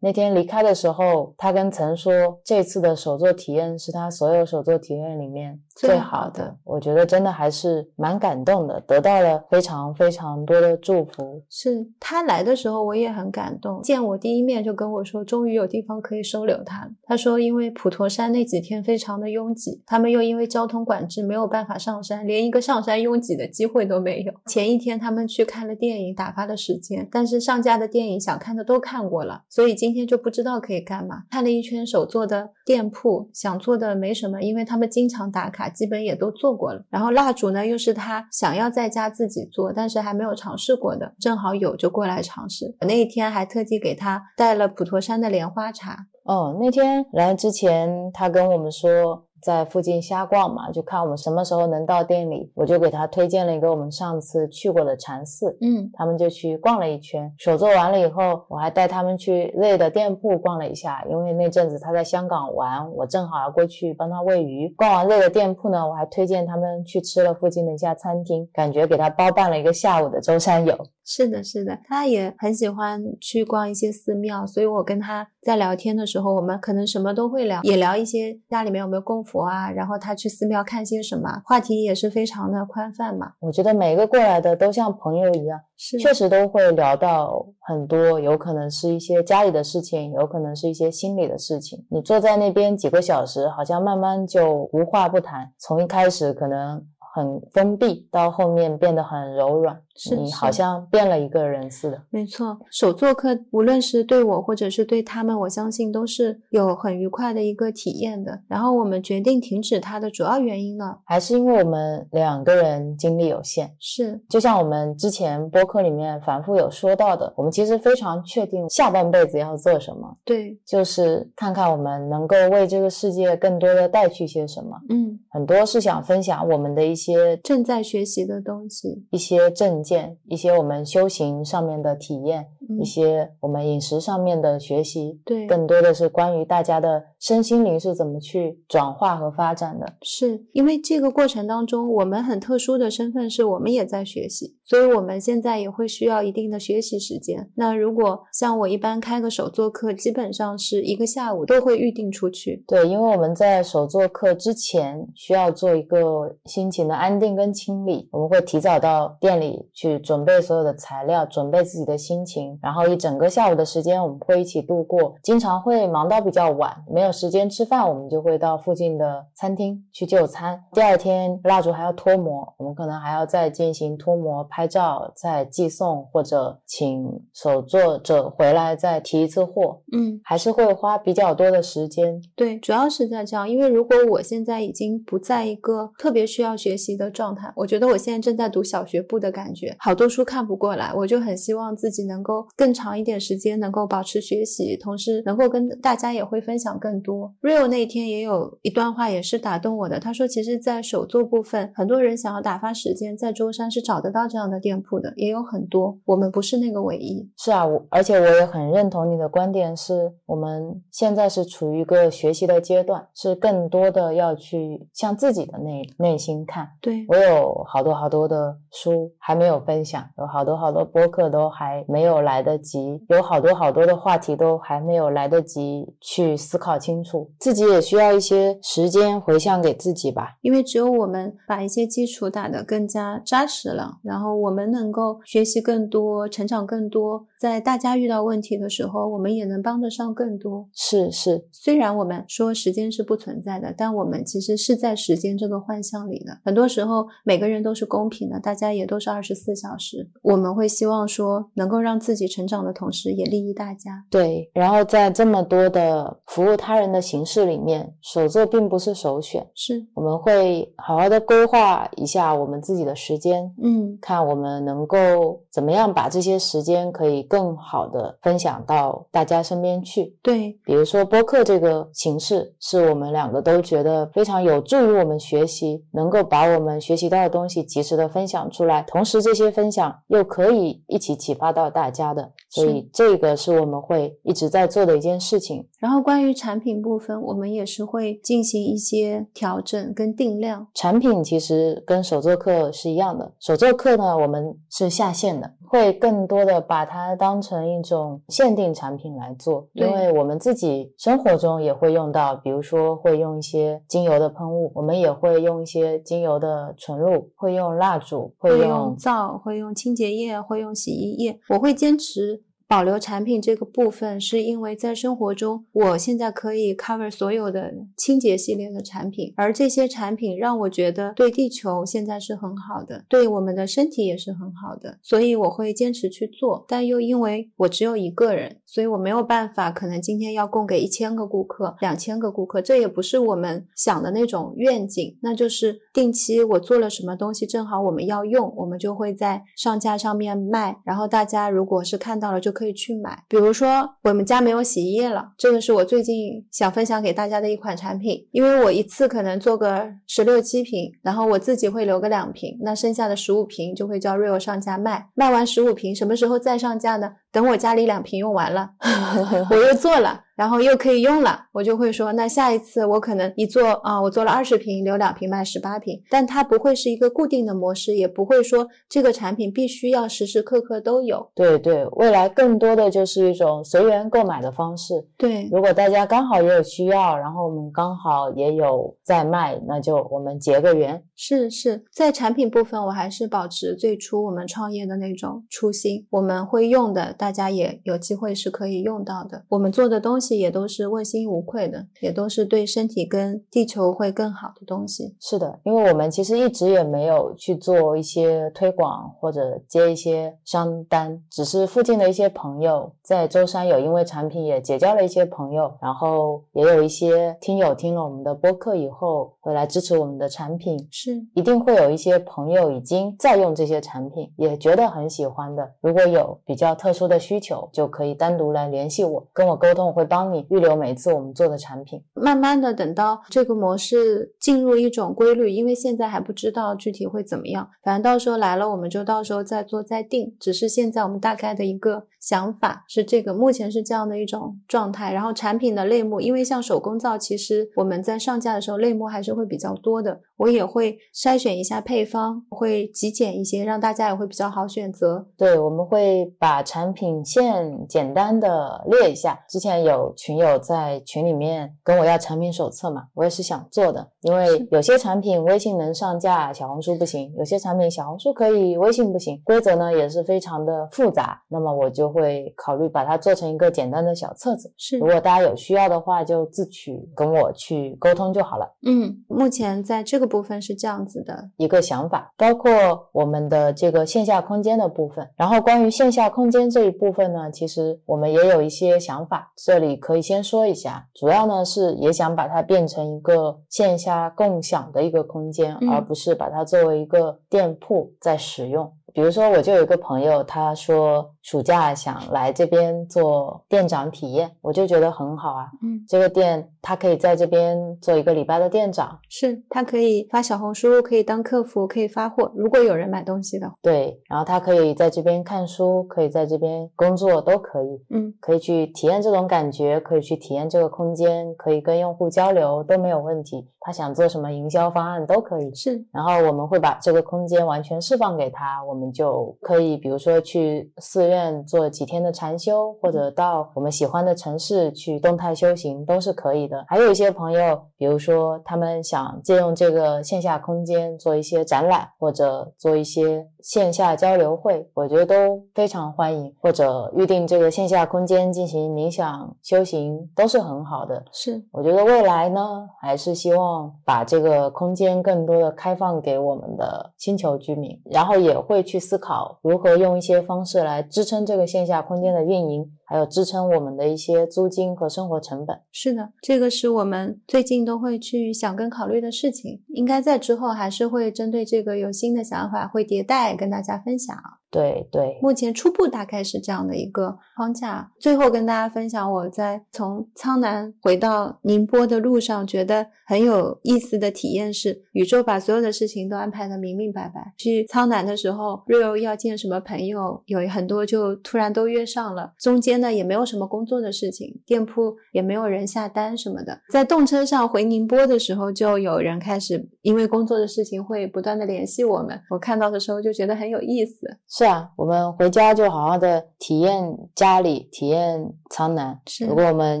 那天离开的时候，他跟曾说，这次的手作体验是他所有手作体验里面最好的。我觉得真的还是蛮感动的，得到了非常非常多的祝福。是他来的时候，我也很感动，见我第一面就。跟我说，终于有地方可以收留他了。他说，因为普陀山那几天非常的拥挤，他们又因为交通管制没有办法上山，连一个上山拥挤的机会都没有。前一天他们去看了电影，打发了时间。但是上架的电影想看的都看过了，所以今天就不知道可以干嘛。看了一圈手做的店铺，想做的没什么，因为他们经常打卡，基本也都做过了。然后蜡烛呢，又是他想要在家自己做，但是还没有尝试过的，正好有就过来尝试。那一天还特地给他带了普陀山的莲花茶。哦，那天来之前，他跟我们说。在附近瞎逛嘛，就看我们什么时候能到店里，我就给他推荐了一个我们上次去过的禅寺，嗯，他们就去逛了一圈，手作完了以后，我还带他们去累的店铺逛了一下，因为那阵子他在香港玩，我正好要过去帮他喂鱼。逛完累的店铺呢，我还推荐他们去吃了附近的一家餐厅，感觉给他包办了一个下午的舟山游。是的，是的，他也很喜欢去逛一些寺庙，所以我跟他在聊天的时候，我们可能什么都会聊，也聊一些家里面有没有供佛啊，然后他去寺庙看些什么，话题也是非常的宽泛嘛。我觉得每个过来的都像朋友一样，是确实都会聊到很多，有可能是一些家里的事情，有可能是一些心理的事情。你坐在那边几个小时，好像慢慢就无话不谈，从一开始可能。很封闭，到后面变得很柔软，你好像变了一个人似的。没错，手作课无论是对我或者是对他们，我相信都是有很愉快的一个体验的。然后我们决定停止它的主要原因呢，还是因为我们两个人精力有限。是，就像我们之前播客里面反复有说到的，我们其实非常确定下半辈子要做什么。对，就是看看我们能够为这个世界更多的带去些什么。嗯，很多是想分享我们的一些。正在学习的东西，一些证一些我们修行上面的体验，一些我们饮食上面的学习，对，更多的是关于大家的身心灵是怎么去转化和发展的。是因为这个过程当中，我们很特殊的身份是我们也在学习，所以我们现在也会需要一定的学习时间。那如果像我一般开个手作课，基本上是一个下午都会预定出去。对，因为我们在手作课之前需要做一个心情的。安定跟清理，我们会提早到店里去准备所有的材料，准备自己的心情，然后一整个下午的时间我们会一起度过。经常会忙到比较晚，没有时间吃饭，我们就会到附近的餐厅去就餐。第二天蜡烛还要脱模，我们可能还要再进行脱模、拍照、再寄送，或者请手作者回来再提一次货。嗯，还是会花比较多的时间。对，主要是在这样，因为如果我现在已经不在一个特别需要学习。习的状态，我觉得我现在正在读小学部的感觉，好多书看不过来，我就很希望自己能够更长一点时间能够保持学习，同时能够跟大家也会分享更多。Rio 那天也有一段话也是打动我的，他说，其实，在手作部分，很多人想要打发时间，在舟山是找得到这样的店铺的，也有很多，我们不是那个唯一。是啊，我而且我也很认同你的观点，是我们现在是处于一个学习的阶段，是更多的要去向自己的内内心看。对我有好多好多的书还没有分享，有好多好多播客都还没有来得及，有好多好多的话题都还没有来得及去思考清楚，自己也需要一些时间回向给自己吧。因为只有我们把一些基础打得更加扎实了，然后我们能够学习更多，成长更多，在大家遇到问题的时候，我们也能帮得上更多。是是，虽然我们说时间是不存在的，但我们其实是在时间这个幻象里的，很多。多时候每个人都是公平的，大家也都是二十四小时。我们会希望说，能够让自己成长的同时，也利益大家。对，然后在这么多的服务他人的形式里面，手作并不是首选。是，我们会好好的规划一下我们自己的时间，嗯，看我们能够怎么样把这些时间可以更好的分享到大家身边去。对，比如说播客这个形式，是我们两个都觉得非常有助于我们学习，能够把。我们学习到的东西及时的分享出来，同时这些分享又可以一起启发到大家的，所以这个是我们会一直在做的一件事情。然后关于产品部分，我们也是会进行一些调整跟定量。产品其实跟手作课是一样的，手作课呢我们是下线的，会更多的把它当成一种限定产品来做，因为我们自己生活中也会用到，比如说会用一些精油的喷雾，我们也会用一些精油。的纯露会用蜡烛，会用皂，会用清洁液，会用洗衣液。我会坚持时保留产品这个部分，是因为在生活中，我现在可以 cover 所有的清洁系列的产品，而这些产品让我觉得对地球现在是很好的，对我们的身体也是很好的，所以我会坚持去做。但又因为我只有一个人，所以我没有办法，可能今天要供给一千个顾客、两千个顾客，这也不是我们想的那种愿景。那就是定期我做了什么东西，正好我们要用，我们就会在上架上面卖，然后大家如果是看到了就可可以去买。比如说我们家没有洗衣液了，这个是我最近想分享给大家的一款产品，因为我一次可能做个十六七瓶，然后我自己会留个两瓶，那剩下的十五瓶就会叫 Real 上架卖。卖完十五瓶，什么时候再上架呢？等我家里两瓶用完了，我又做了。然后又可以用了，我就会说，那下一次我可能一做啊，我做了二十瓶，留两瓶卖十八瓶，但它不会是一个固定的模式，也不会说这个产品必须要时时刻刻都有。对对，未来更多的就是一种随缘购买的方式。对，如果大家刚好也有需要，然后我们刚好也有在卖，那就我们结个缘。是是，在产品部分，我还是保持最初我们创业的那种初心，我们会用的，大家也有机会是可以用到的。我们做的东西。也都是问心无愧的，也都是对身体跟地球会更好的东西。是的，因为我们其实一直也没有去做一些推广或者接一些商单，只是附近的一些朋友在舟山有因为产品也结交了一些朋友，然后也有一些听友听了我们的播客以后会来支持我们的产品。是，一定会有一些朋友已经在用这些产品，也觉得很喜欢的。如果有比较特殊的需求，就可以单独来联系我，跟我沟通，我会帮。帮你预留每次我们做的产品，慢慢的等到这个模式进入一种规律，因为现在还不知道具体会怎么样，反正到时候来了，我们就到时候再做再定。只是现在我们大概的一个想法是这个，目前是这样的一种状态。然后产品的类目，因为像手工皂，其实我们在上架的时候类目还是会比较多的，我也会筛选一下配方，会极简一些，让大家也会比较好选择。对，我们会把产品线简单的列一下，之前有。群友在群里面跟我要产品手册嘛，我也是想做的，因为有些产品微信能上架，小红书不行；有些产品小红书可以，微信不行。规则呢也是非常的复杂，那么我就会考虑把它做成一个简单的小册子。是，如果大家有需要的话，就自取跟我去沟通就好了。嗯，目前在这个部分是这样子的一个想法，包括我们的这个线下空间的部分。然后关于线下空间这一部分呢，其实我们也有一些想法，这里。可以先说一下，主要呢是也想把它变成一个线下共享的一个空间，而不是把它作为一个店铺在使用。比如说，我就有一个朋友，他说暑假想来这边做店长体验，我就觉得很好啊。嗯，这个店他可以在这边做一个礼拜的店长，是他可以发小红书，可以当客服，可以发货。如果有人买东西的，对，然后他可以在这边看书，可以在这边工作，都可以。嗯，可以去体验这种感觉，可以去体验这个空间，可以跟用户交流，都没有问题。他想做什么营销方案都可以。是，然后我们会把这个空间完全释放给他，我们。就可以，比如说去寺院做几天的禅修，或者到我们喜欢的城市去动态修行，都是可以的。还有一些朋友，比如说他们想借用这个线下空间做一些展览，或者做一些线下交流会，我觉得都非常欢迎。或者预定这个线下空间进行冥想修行，都是很好的。是，我觉得未来呢，还是希望把这个空间更多的开放给我们的星球居民，然后也会去。思考如何用一些方式来支撑这个线下空间的运营，还有支撑我们的一些租金和生活成本。是的，这个是我们最近都会去想跟考虑的事情。应该在之后还是会针对这个有新的想法，会迭代跟大家分享。对对，目前初步大概是这样的一个框架。最后跟大家分享，我在从苍南回到宁波的路上，觉得很有意思的体验是，宇宙把所有的事情都安排的明明白白。去苍南的时候，Rio 要见什么朋友，有很多就突然都约上了。中间呢也没有什么工作的事情，店铺也没有人下单什么的。在动车上回宁波的时候，就有人开始因为工作的事情会不断的联系我们。我看到的时候就觉得很有意思。是啊，我们回家就好好的体验家里，体验苍南。是，如果我们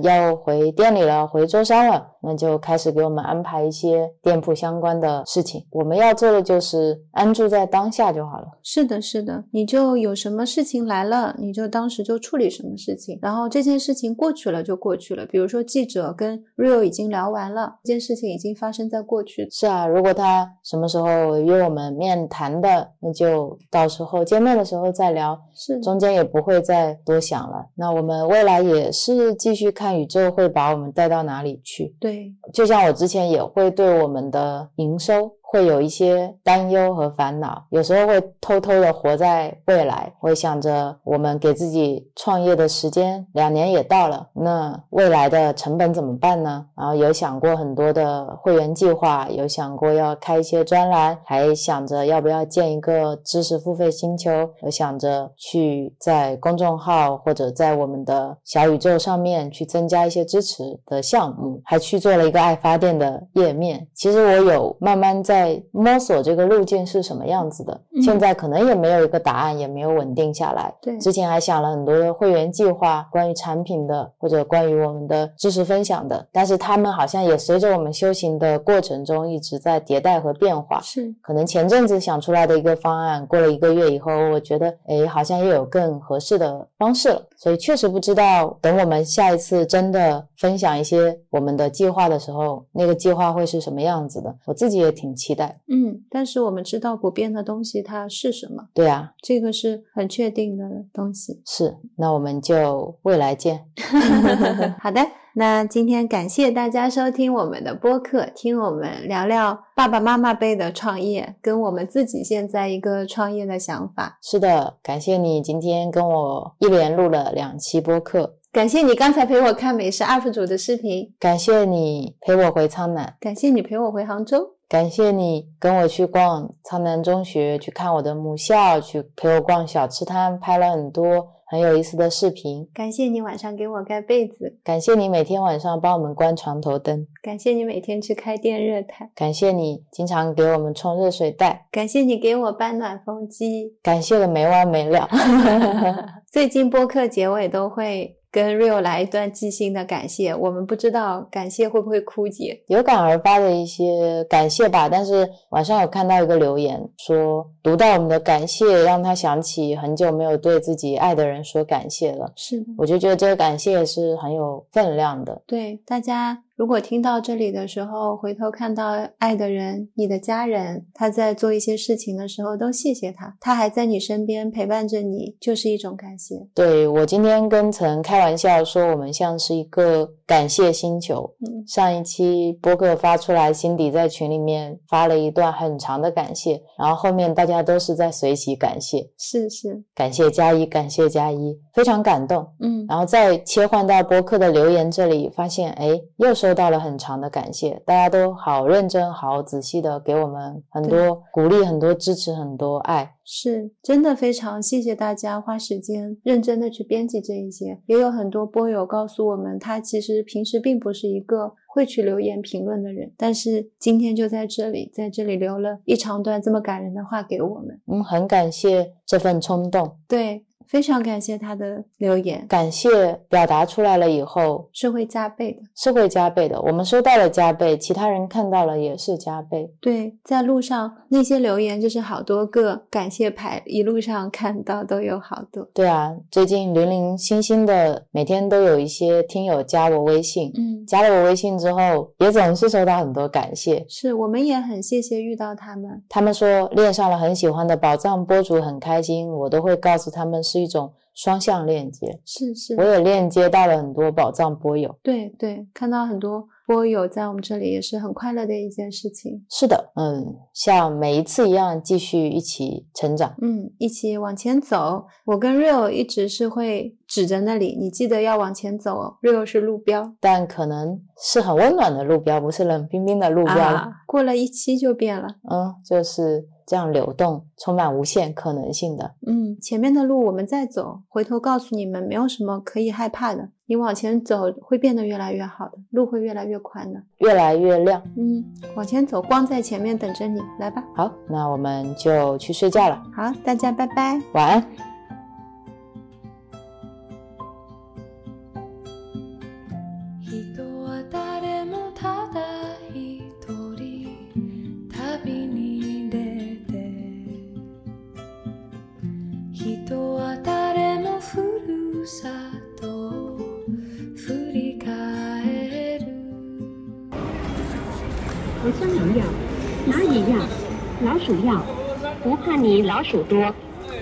要回店里了，回舟山了，那就开始给我们安排一些店铺相关的事情。我们要做的就是安住在当下就好了。是的，是的，你就有什么事情来了，你就当时就处理什么事情，然后这件事情过去了就过去了。比如说记者跟 Rio 已经聊完了，这件事情已经发生在过去。是啊，如果他什么时候约我们面谈的，那就到时候见面的时候再聊，是中间也不会再多想了。那我们未来也是继续看宇宙会把我们带到哪里去。对，对就像我之前也会对我们的营收。会有一些担忧和烦恼，有时候会偷偷的活在未来，会想着我们给自己创业的时间两年也到了，那未来的成本怎么办呢？然后有想过很多的会员计划，有想过要开一些专栏，还想着要不要建一个知识付费星球，有想着去在公众号或者在我们的小宇宙上面去增加一些支持的项目，还去做了一个爱发电的页面。其实我有慢慢在。在摸索这个路径是什么样子的，现在可能也没有一个答案，也没有稳定下来。对，之前还想了很多的会员计划，关于产品的或者关于我们的知识分享的，但是他们好像也随着我们修行的过程中一直在迭代和变化。是，可能前阵子想出来的一个方案，过了一个月以后，我觉得哎，好像又有更合适的方式了。所以确实不知道，等我们下一次真的分享一些我们的计划的时候，那个计划会是什么样子的？我自己也挺期待。嗯，但是我们知道不变的东西它是什么？对啊，这个是很确定的东西。是，那我们就未来见。好的。那今天感谢大家收听我们的播客，听我们聊聊爸爸妈妈辈的创业，跟我们自己现在一个创业的想法。是的，感谢你今天跟我一连录了两期播客，感谢你刚才陪我看美食 UP 主的视频，感谢你陪我回苍南，感谢你陪我回杭州，感谢你跟我去逛苍南中学，去看我的母校，去陪我逛小吃摊，拍了很多。很有意思的视频，感谢你晚上给我盖被子，感谢你每天晚上帮我们关床头灯，感谢你每天去开电热毯，感谢你经常给我们冲热水袋，感谢你给我搬暖风机，感谢的没完没了。最近播客结尾都会。跟 Rio 来一段即兴的感谢，我们不知道感谢会不会枯竭，有感而发的一些感谢吧。但是晚上有看到一个留言说，读到我们的感谢，让他想起很久没有对自己爱的人说感谢了。是的，我就觉得这个感谢是很有分量的。对大家。如果听到这里的时候，回头看到爱的人，你的家人，他在做一些事情的时候，都谢谢他，他还在你身边陪伴着你，就是一种感谢。对我今天跟曾开玩笑说，我们像是一个感谢星球。嗯，上一期播客发出来，辛迪在群里面发了一段很长的感谢，然后后面大家都是在随喜感谢，是是，感谢加一，感谢加一，非常感动。嗯，然后再切换到播客的留言这里，发现哎，又收。收到了很长的感谢，大家都好认真、好仔细的给我们很多鼓励、很多支持、很多爱，是真的非常谢谢大家花时间认真的去编辑这一些。也有很多播友告诉我们，他其实平时并不是一个会去留言评论的人，但是今天就在这里，在这里留了一长段这么感人的话给我们。嗯，很感谢这份冲动。对。非常感谢他的留言，感谢表达出来了以后是会加倍的，是会加倍的。我们收到了加倍，其他人看到了也是加倍。对，在路上那些留言就是好多个感谢牌，一路上看到都有好多。对啊，最近零零星星的每天都有一些听友加我微信，嗯，加了我微信之后也总是收到很多感谢。是我们也很谢谢遇到他们，他们说恋上了很喜欢的宝藏播主很开心，我都会告诉他们是。一种双向链接，是是，我也链接到了很多宝藏波友，对对，看到很多。播友在我们这里也是很快乐的一件事情。是的，嗯，像每一次一样，继续一起成长，嗯，一起往前走。我跟 Real 一直是会指着那里，你记得要往前走。Real 是路标，但可能是很温暖的路标，不是冷冰冰的路标。过了一期就变了，嗯，就是这样流动，充满无限可能性的。嗯，前面的路我们再走，回头告诉你们，没有什么可以害怕的。你往前走会变得越来越好的，路会越来越宽的，越来越亮。嗯，往前走，光在前面等着你，来吧。好，那我们就去睡觉了。好，大家拜拜，晚安。鼠药，不怕你老鼠多，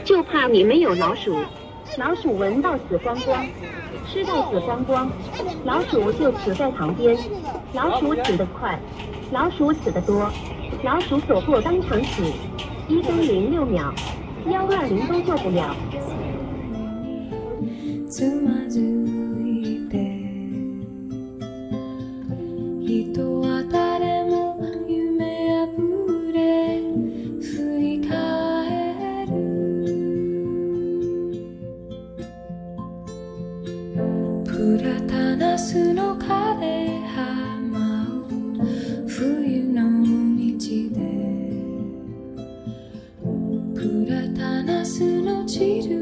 就怕你没有老鼠。老鼠闻到死光光，吃到死光光，老鼠就死在旁边。老鼠死得快，老鼠死得多，老鼠走过当场死，一分零六秒，幺二零都做不了。she do?